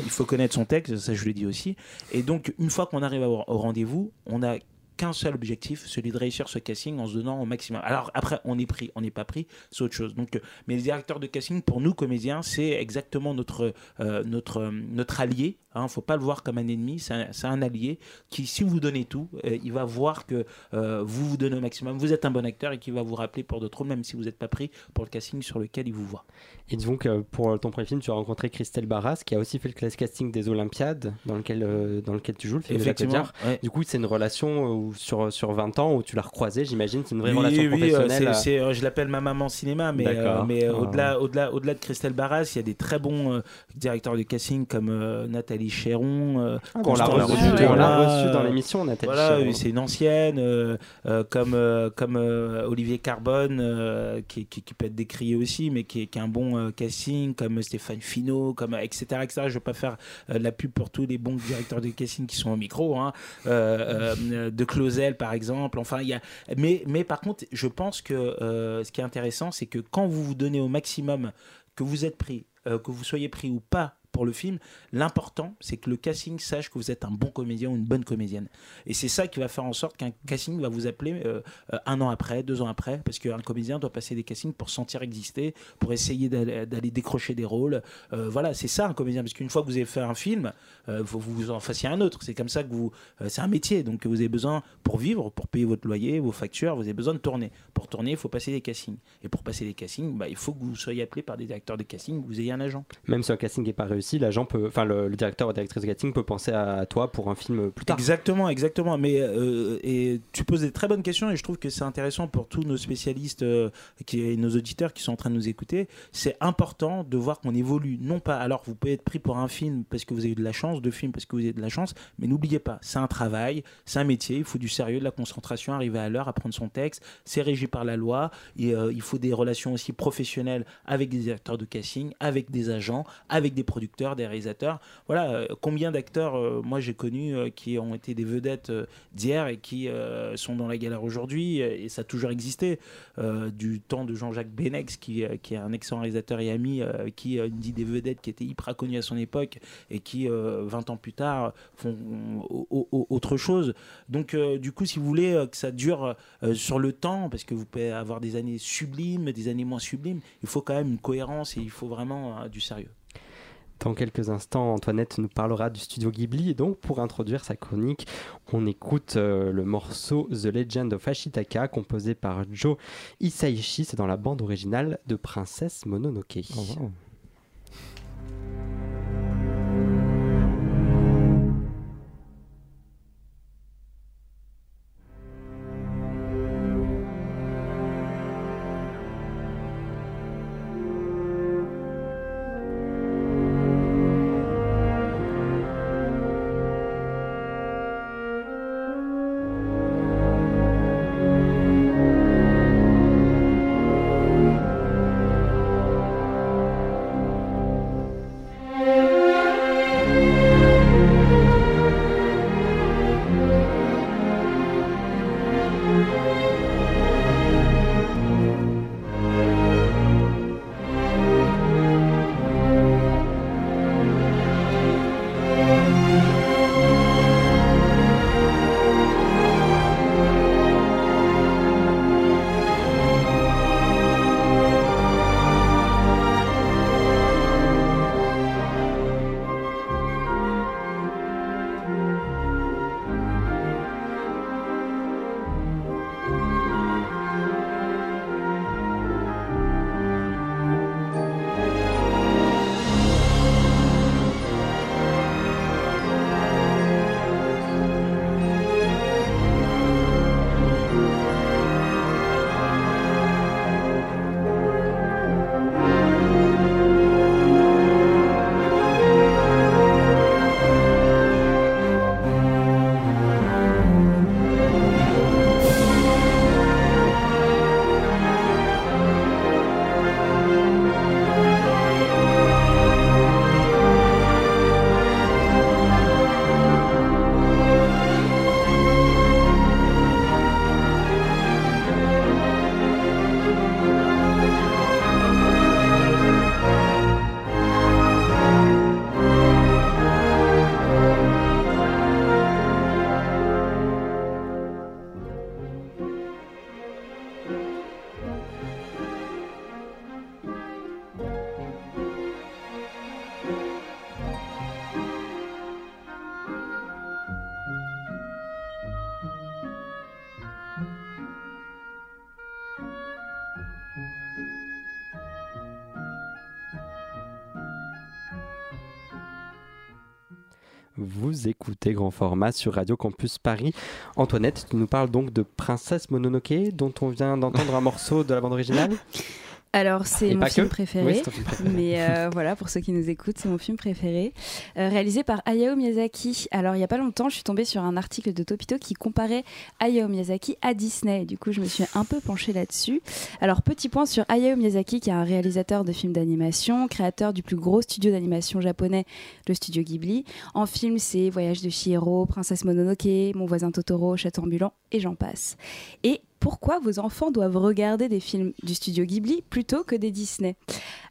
il faut connaître son texte, ça je l'ai dit aussi. Et donc, une fois qu'on arrive au rendez-vous, on a qu'un seul objectif, celui de réussir ce casting en se donnant au maximum. Alors après, on est pris, on n'est pas pris, c'est autre chose. Donc, euh, mais les directeurs de casting, pour nous comédiens, c'est exactement notre, notre, notre allié il hein, ne faut pas le voir comme un ennemi, c'est un, allié qui, si vous donnez tout, euh, il va voir que euh, vous vous donnez au maximum, vous êtes un bon acteur et qui va vous rappeler pour d'autres rôles, même si vous n'êtes pas pris pour le casting sur lequel il vous voit. Et donc, pour ton premier film, tu as rencontré Christelle Barras, qui a aussi fait le casting des Olympiades, dans lequel, euh, dans lequel tu joues, le film Effectivement, Du coup, c'est une relation sur, sur 20 ans où tu l'as recroisé, j'imagine, c'est une vraie relation oui, professionnelle. je l'appelle ma maman cinéma, mais, mais ah. au-delà au -delà, au -delà de Christelle Barras, il y a des très bons directeurs de casting comme Nathalie Chéron. Euh, ah, on l'a reçu, dans l'émission, Nathalie Voilà, c'est une ancienne, euh, euh, comme, comme Olivier Carbone, qui, qui, peut être décrié aussi, mais qui, qui est un bon casting, comme Stéphane Finot, comme, etc., etc. Je ne vais pas faire la pub pour tous les bons directeurs de casting qui sont au micro, hein. de Closel, par exemple. Enfin, il y a... mais, mais par contre, je pense que ce qui est intéressant, c'est que quand vous vous donnez au maximum, que vous êtes pris, que vous soyez pris ou pas pour le film. L'important, c'est que le casting sache que vous êtes un bon comédien ou une bonne comédienne. Et c'est ça qui va faire en sorte qu'un casting va vous appeler euh, euh, un an après, deux ans après, parce qu'un comédien doit passer des castings pour sentir exister, pour essayer d'aller décrocher des rôles. Euh, voilà, c'est ça un comédien, parce qu'une fois que vous avez fait un film, vous, vous en fassiez un autre. C'est comme ça que vous. c'est un métier, donc vous avez besoin, pour vivre, pour payer votre loyer, vos factures, vous avez besoin de tourner. Pour pour tourner, il faut passer des castings. Et pour passer des castings, bah, il faut que vous soyez appelé par des directeurs de casting, que vous ayez un agent. Même si un casting n'est pas réussi, l'agent peut, enfin le, le directeur ou la directrice de casting peut penser à toi pour un film plus tard. Exactement, exactement. Mais euh, et tu poses des très bonnes questions et je trouve que c'est intéressant pour tous nos spécialistes euh, qui, et nos auditeurs qui sont en train de nous écouter. C'est important de voir qu'on évolue. Non pas, alors vous pouvez être pris pour un film parce que vous avez eu de la chance, deux films parce que vous avez de la chance, mais n'oubliez pas, c'est un travail, c'est un métier, il faut du sérieux, de la concentration, arriver à l'heure, apprendre son texte, c'est régi par la loi, et euh, il faut des relations aussi professionnelles avec des directeurs de casting, avec des agents, avec des producteurs, des réalisateurs. Voilà, euh, combien d'acteurs, euh, moi j'ai connu, qui ont été des vedettes d'hier et qui sont dans la galère aujourd'hui, et ça a toujours existé, du temps de Jean-Jacques Benex, qui, qui est un excellent réalisateur et ami, qui dit des vedettes qui étaient hyper connues à son époque et qui, euh, 20 ans plus tard, font au- au- au- autre chose. Donc, du coup, si vous voulez que ça dure sur le temps, parce que vous pouvez avoir des années sublimes, des années moins sublimes, il faut quand même une cohérence et il faut vraiment euh, du sérieux. Dans quelques instants, Antoinette nous parlera du studio Ghibli. Et donc, pour introduire sa chronique, on écoute euh, le morceau The Legend of Ashitaka, composé par Joe Hisaishi. C'est dans la bande originale de Princesse Mononoke. Vous Grand Format sur Radio Campus Paris. Antoinette, tu nous parles donc de Princesse Mononoke, dont on vient d'entendre un morceau de la bande originale? Alors, c'est mon film que. préféré. Oui, c'est ton film préféré. Mais euh, voilà, pour ceux qui nous écoutent, c'est mon film préféré. Euh, réalisé par Hayao Miyazaki. Alors, il n'y a pas longtemps, je suis tombée sur un article de Topito qui comparait Hayao Miyazaki à Disney. Du coup, je me suis un peu penchée là-dessus. Alors, petit point sur Hayao Miyazaki, qui est un réalisateur de films d'animation, créateur du plus gros studio d'animation japonais, le studio Ghibli. En film, c'est Voyage de Chihiro, Princesse Mononoke, Mon voisin Totoro, Château ambulant, et j'en passe. Et pourquoi vos enfants doivent regarder des films du studio Ghibli plutôt que des Disney?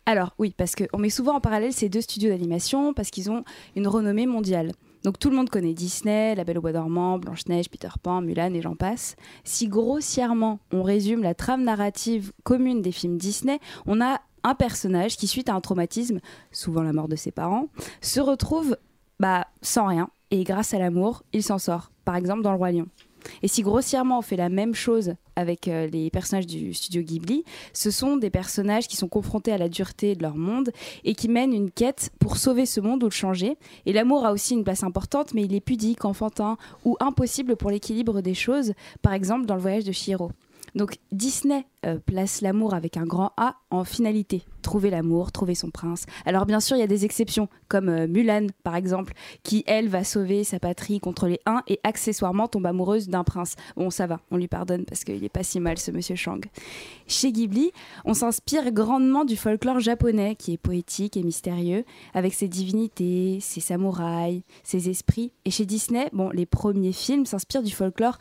Alors oui, parce qu'on met souvent en parallèle ces deux studios d'animation parce qu'ils ont une renommée mondiale. Donc tout le monde connaît Disney, La Belle au Bois dormant, Blanche-Neige, Peter Pan, Mulan et j'en passe. Si grossièrement on résume la trame narrative commune des films Disney, on a un personnage qui, suite à un traumatisme, souvent la mort de ses parents, se retrouve bah, sans rien et grâce à l'amour, il s'en sort. Par exemple dans Le Roi Lion. Et si grossièrement on fait la même chose avec euh, les personnages du studio Ghibli, ce sont des personnages qui sont confrontés à la dureté de leur monde et qui mènent une quête pour sauver ce monde ou le changer. Et l'amour a aussi une place importante, mais il est pudique, enfantin ou impossible pour l'équilibre des choses, par exemple dans le voyage de Shiro. Donc Disney euh, place l'amour avec un grand A en finalité. Trouver l'amour, trouver son prince. Alors bien sûr, il y a des exceptions, comme euh, Mulan par exemple, qui elle va sauver sa patrie contre les Huns et accessoirement tombe amoureuse d'un prince. Bon, ça va, on lui pardonne parce qu'il est pas si mal ce monsieur Shang. Chez Ghibli, on s'inspire grandement du folklore japonais qui est poétique et mystérieux, avec ses divinités, ses samouraïs, ses esprits. Et chez Disney, bon, les premiers films s'inspirent du folklore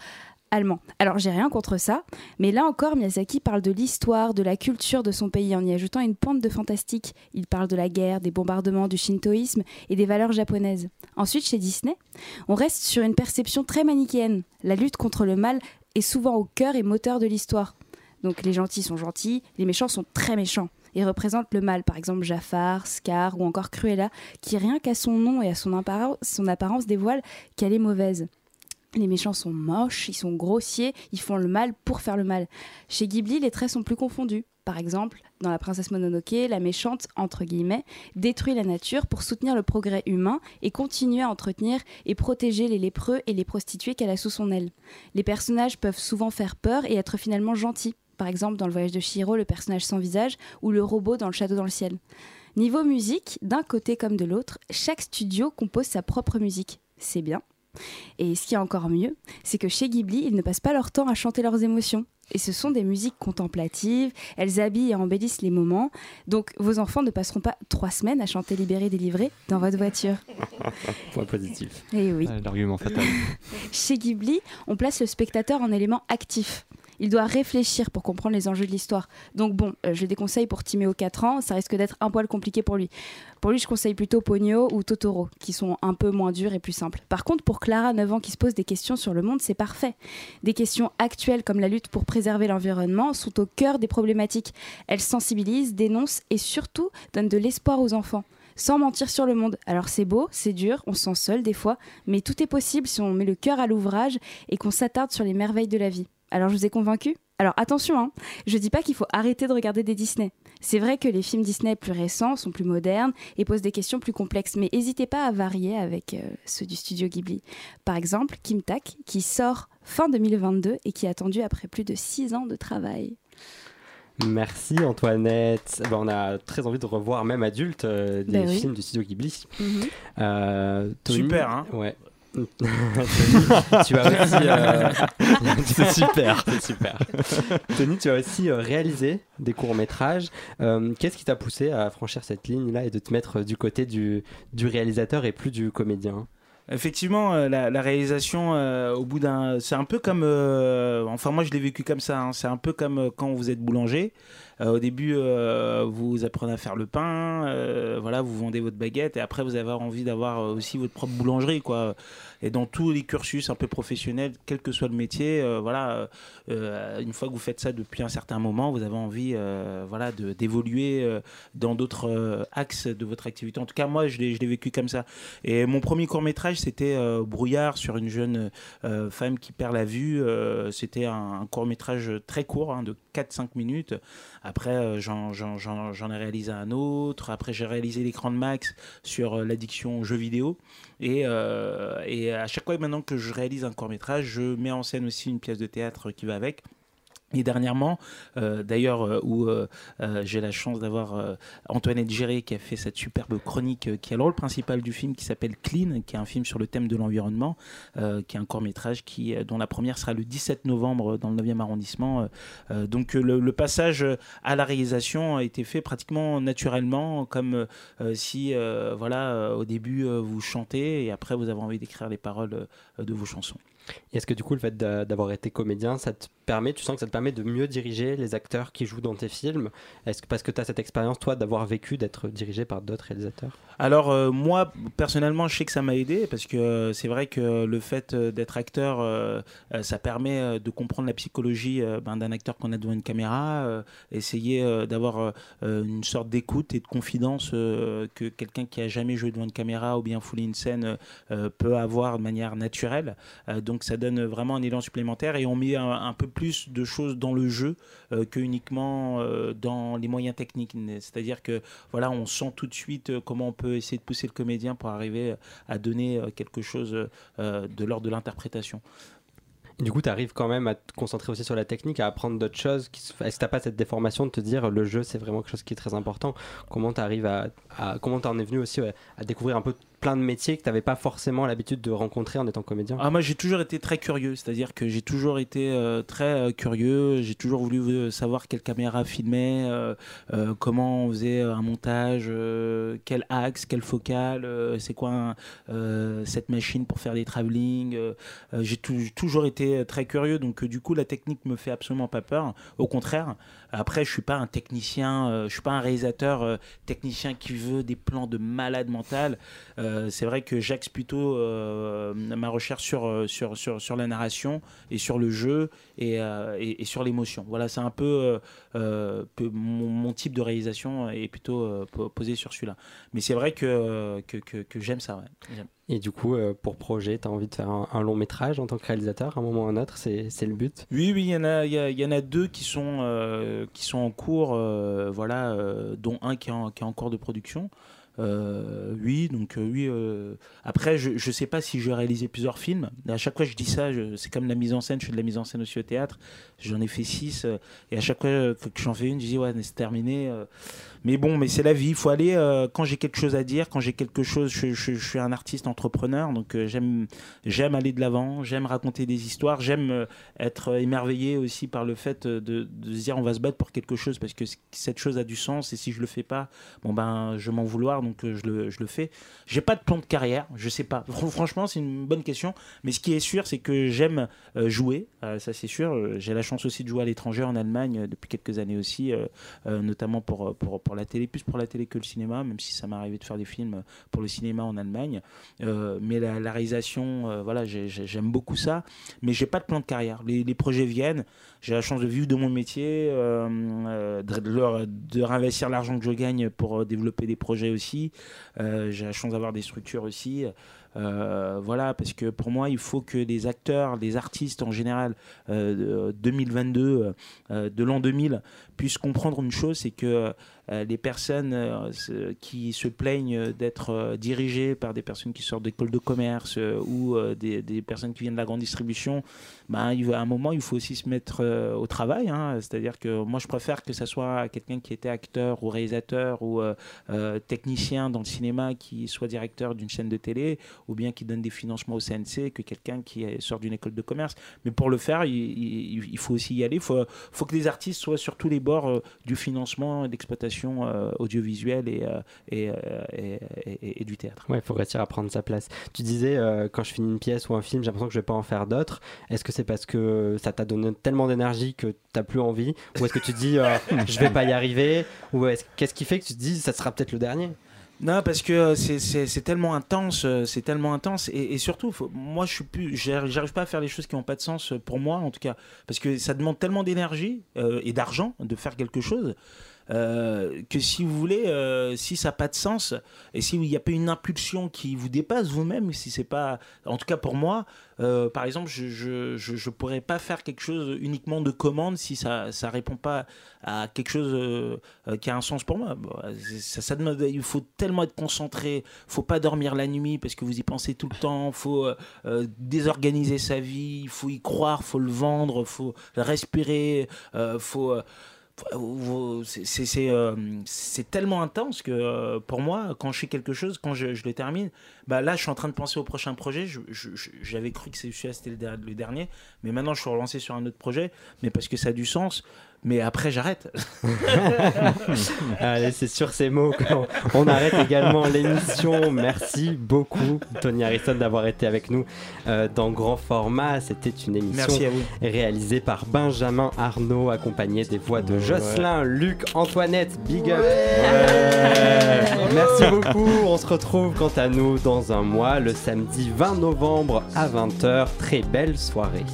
allemand. Alors j'ai rien contre ça, mais là encore Miyazaki parle de l'histoire, de la culture de son pays en y ajoutant une pointe de fantastique. Il parle de la guerre, des bombardements, du shintoïsme et des valeurs japonaises. Ensuite chez Disney, on reste sur une perception très manichéenne. La lutte contre le mal est souvent au cœur et moteur de l'histoire. Donc les gentils sont gentils, les méchants sont très méchants et représentent le mal. Par exemple, Jafar, Scar ou encore Cruella, qui rien qu'à son nom et à son apparence dévoile qu'elle est mauvaise. Les méchants sont moches, ils sont grossiers, ils font le mal pour faire le mal. Chez Ghibli, les traits sont plus confondus. Par exemple, dans La princesse Mononoke, la méchante, entre guillemets, détruit la nature pour soutenir le progrès humain et continuer à entretenir et protéger les lépreux et les prostituées qu'elle a sous son aile. Les personnages peuvent souvent faire peur et être finalement gentils. Par exemple, dans Le voyage de Shiro, le personnage sans visage, ou le robot dans Le château dans le ciel. Niveau musique, d'un côté comme de l'autre, chaque studio compose sa propre musique. C'est bien, et ce qui est encore mieux, c'est que chez Ghibli, ils ne passent pas leur temps à chanter leurs émotions. Et ce sont des musiques contemplatives, elles habillent et embellissent les moments. Donc vos enfants ne passeront pas trois semaines à chanter Libéré, délivré dans votre voiture. Point positif. Et eh oui. L'argument fatal. Chez Ghibli, on place le spectateur en élément actif il doit réfléchir pour comprendre les enjeux de l'histoire. Donc bon, euh, je déconseille pour Timéo 4 ans, ça risque d'être un poil compliqué pour lui. Pour lui, je conseille plutôt Pogno ou Totoro, qui sont un peu moins durs et plus simples. Par contre, pour Clara, 9 ans, qui se pose des questions sur le monde, c'est parfait. Des questions actuelles comme la lutte pour préserver l'environnement sont au cœur des problématiques. Elles sensibilisent, dénoncent et surtout donnent de l'espoir aux enfants sans mentir sur le monde. Alors c'est beau, c'est dur, on se sent seul des fois, mais tout est possible si on met le cœur à l'ouvrage et qu'on s'attarde sur les merveilles de la vie. Alors je vous ai convaincu alors attention, hein, je dis pas qu'il faut arrêter de regarder des Disney. C'est vrai que les films Disney plus récents sont plus modernes et posent des questions plus complexes, mais n'hésitez pas à varier avec euh, ceux du studio Ghibli. Par exemple, Kim Tak, qui sort fin 2022 et qui est attendu après plus de 6 ans de travail. Merci Antoinette. Ben, on a très envie de revoir, même adulte, euh, des ben films du studio Ghibli. Mhm. Euh, Super, hein Ouais. Tu as aussi. Euh, c'est super. C'est super. Tony, tu as aussi euh, réalisé des courts-métrages. Euh, qu'est-ce qui t'a poussé à franchir cette ligne-là et de te mettre du côté du, du réalisateur et plus du comédien? Effectivement, la, réalisation, au bout d'un. C'est un peu comme. enfin, moi, je l'ai vécu comme ça. Hein. c'est un peu comme quand vous êtes boulanger. Au début, vous apprenez à faire le pain, voilà, vous vendez votre baguette, et après, vous avez envie d'avoir aussi votre propre boulangerie, quoi et dans tous les cursus un peu professionnels, quel que soit le métier, euh, voilà, euh, une fois que vous faites ça depuis un certain moment, vous avez envie, euh, voilà, d'évoluer dans d'autres axes de votre activité. En tout cas, moi, je l'ai vécu comme ça. Et mon premier court métrage, c'était Brouillard sur une jeune femme qui perd la vue. c'était un, court métrage très court, hein, de 4-5 minutes. Après, j'en ai réalisé un autre. Après, j'ai réalisé l'écran de Max sur l'addiction aux jeux vidéo. Et, et à chaque fois maintenant que je réalise un court métrage, je mets en scène aussi une pièce de théâtre qui va avec. Et dernièrement, euh, d'ailleurs, euh, où euh, j'ai la chance d'avoir Antoinette Géré qui a fait cette superbe chronique qui a le rôle principal du film qui s'appelle Clean, qui est un film sur le thème de l'environnement, qui est un court métrage qui, dont la première sera le 17 novembre dans le 9e arrondissement. donc le, passage à la réalisation a été fait pratiquement naturellement, comme si voilà, au début vous chantez et après vous avez envie d'écrire les paroles de vos chansons. Est-ce que du coup le fait d'avoir été comédien, ça te permet, tu sens que ça te permet de mieux diriger les acteurs qui jouent dans tes films Est-ce que parce que tu as cette expérience, toi, d'avoir vécu d'être dirigé par d'autres réalisateurs? Alors, euh, moi, personnellement, je sais que ça m'a aidé parce que euh, c'est vrai que le fait euh, d'être acteur, ça permet de comprendre la psychologie ben, d'un acteur qu'on a devant une caméra, essayer d'avoir une sorte d'écoute et de confidence que quelqu'un qui a jamais joué devant une caméra ou bien foulé une scène peut avoir de manière naturelle. donc, ça donne vraiment un élan supplémentaire et on met un, peu plus de choses dans le jeu que uniquement dans les moyens techniques. C'est-à-dire que voilà, on sent tout de suite comment on peut essayer de pousser le comédien pour arriver à donner quelque chose de l'ordre de l'interprétation. du coup, tu arrives quand même à te concentrer aussi sur la technique, à apprendre d'autres choses. Est-ce que tu n'as pas cette déformation de te dire le jeu, c'est vraiment quelque chose qui est très important? Comment tu arrives à, Comment tu en es venu aussi à découvrir un peu plein de métiers que tu n'avais pas forcément l'habitude de rencontrer en étant comédien ah, Moi, j'ai toujours été très curieux, c'est-à-dire que j'ai toujours été euh, très euh, curieux, j'ai toujours voulu euh, savoir quelle caméra filmait, comment on faisait un montage, quel axe, quelle focale, c'est quoi cette machine pour faire des travelling. j'ai toujours été très curieux, donc du coup, la technique me fait absolument pas peur. Au contraire, après, je suis pas un technicien, je suis pas un réalisateur technicien qui veut des plans de malade mental. Euh, c'est vrai que j'axe plutôt euh, ma recherche sur, euh, sur, sur, sur, la narration et sur le jeu et, et, sur l'émotion. Voilà, c'est un peu, mon, type de réalisation est plutôt posé sur celui-là. Mais c'est vrai que, que, que, j'aime ça. Et du coup, pour projet, tu as envie de faire un, long métrage en tant que réalisateur, à un moment ou à un autre, c'est, le but? Oui, oui, il y, en a, y, en a deux qui sont, qui sont en cours, voilà, dont un qui est en cours de production. Euh, oui, donc euh, oui. Euh, après, je ne sais pas si je vais réaliser plusieurs films. À chaque fois, je dis ça, c'est comme la mise en scène. Je fais de la mise en scène aussi au théâtre. J'en ai fait six. et à chaque fois que j'en fais une, je dis ouais, c'est terminé. Mais bon, mais c'est la vie. Il faut aller euh, quand j'ai quelque chose à dire, quand j'ai quelque chose. Je, suis un artiste entrepreneur, donc euh, j'aime j'aime aller de l'avant, j'aime raconter des histoires, j'aime euh, être émerveillé aussi par le fait de, de, se dire on va se battre pour quelque chose parce que cette chose a du sens et si je le fais pas, bon ben je m'en vouloir donc je le, je le fais. J'ai pas de plan de carrière, je sais pas. Franchement, c'est une bonne question, mais ce qui est sûr, c'est que j'aime jouer, ça c'est sûr. J'ai la chance aussi de jouer à l'étranger en Allemagne depuis quelques années aussi, notamment pour, pour, pour la télé, plus pour la télé que le cinéma, même si ça m'est arrivé de faire des films pour le cinéma en Allemagne. Euh, mais la, réalisation, euh, voilà, j'aime beaucoup ça, mais j'ai pas de plan de carrière. Les, projets viennent, j'ai la chance de vivre de mon métier, euh, de, de, réinvestir l'argent que je gagne pour développer des projets aussi. j'ai la chance d'avoir des structures aussi. Voilà, parce que pour moi, il faut que les acteurs, les artistes en général, 2022, de l'an 2000, puissent comprendre une chose, c'est que euh, les personnes euh, qui se plaignent d'être euh, dirigées par des personnes qui sortent d'écoles de commerce ou des, personnes qui viennent de la grande distribution, ben, à un moment, il faut aussi se mettre au travail. Hein. C'est-à-dire que moi, je préfère que ce soit quelqu'un qui était acteur ou réalisateur ou technicien dans le cinéma qui soit directeur d'une chaîne de télé ou bien qui donne des financements au CNC que quelqu'un qui sort d'une école de commerce. Mais pour le faire, il, faut aussi y aller. Il faut, faut, que les artistes soient sur tous les bords du financement et d'exploitation euh, audiovisuelle euh, euh, et, et, du théâtre. Ouais, il faut réussir à prendre sa place. Tu disais, quand je finis une pièce ou un film, j'ai l'impression que je vais pas en faire d'autres. Est-ce que c'est parce que ça t'a donné tellement d'énergie que tu n'as plus envie? Ou est-ce que tu te dis, je vais pas y arriver? Ou qu'est-ce qui fait que tu te dis, ça sera peut-être le dernier? Non, parce que c'est tellement intense, c'est tellement intense, et, surtout, moi, je suis plus, j'arrive pas à faire les choses qui n'ont pas de sens pour moi, en tout cas, parce que ça demande tellement d'énergie et d'argent de faire quelque chose euh, que si vous voulez, euh, si ça n'a pas de sens, et s'il n'y a pas une impulsion qui vous dépasse vous-même, si c'est pas, en tout cas pour moi, euh, par exemple, je je, pourrais pas faire quelque chose uniquement de commande si ça ne répond pas à quelque chose qui a un sens pour moi. ça, ça demande, il faut tellement être concentré, faut pas dormir la nuit parce que vous y pensez tout le temps, faut désorganiser sa vie, il faut y croire, faut le vendre, faut respirer, faut euh, c'est tellement intense que euh, pour moi, quand je fais quelque chose, quand je, le termine, bah là, je suis en train de penser au prochain projet. J'avais cru que c'était le, dernier, mais maintenant je suis relancé sur un autre projet, mais parce que ça a du sens. Mais après, j'arrête. Allez, c'est sur ces mots qu'on on arrête également l'émission. Merci beaucoup, Tony Harrison, d'avoir été avec nous euh, dans grand format. C'était une émission Merci à vous. réalisée par Benjamin Arnaud, accompagné des voix de Jocelyn, Luc, Antoinette, Big Up. Merci beaucoup. On se retrouve quant à nous dans un mois, le samedi 20 novembre à 20h. Très belle soirée.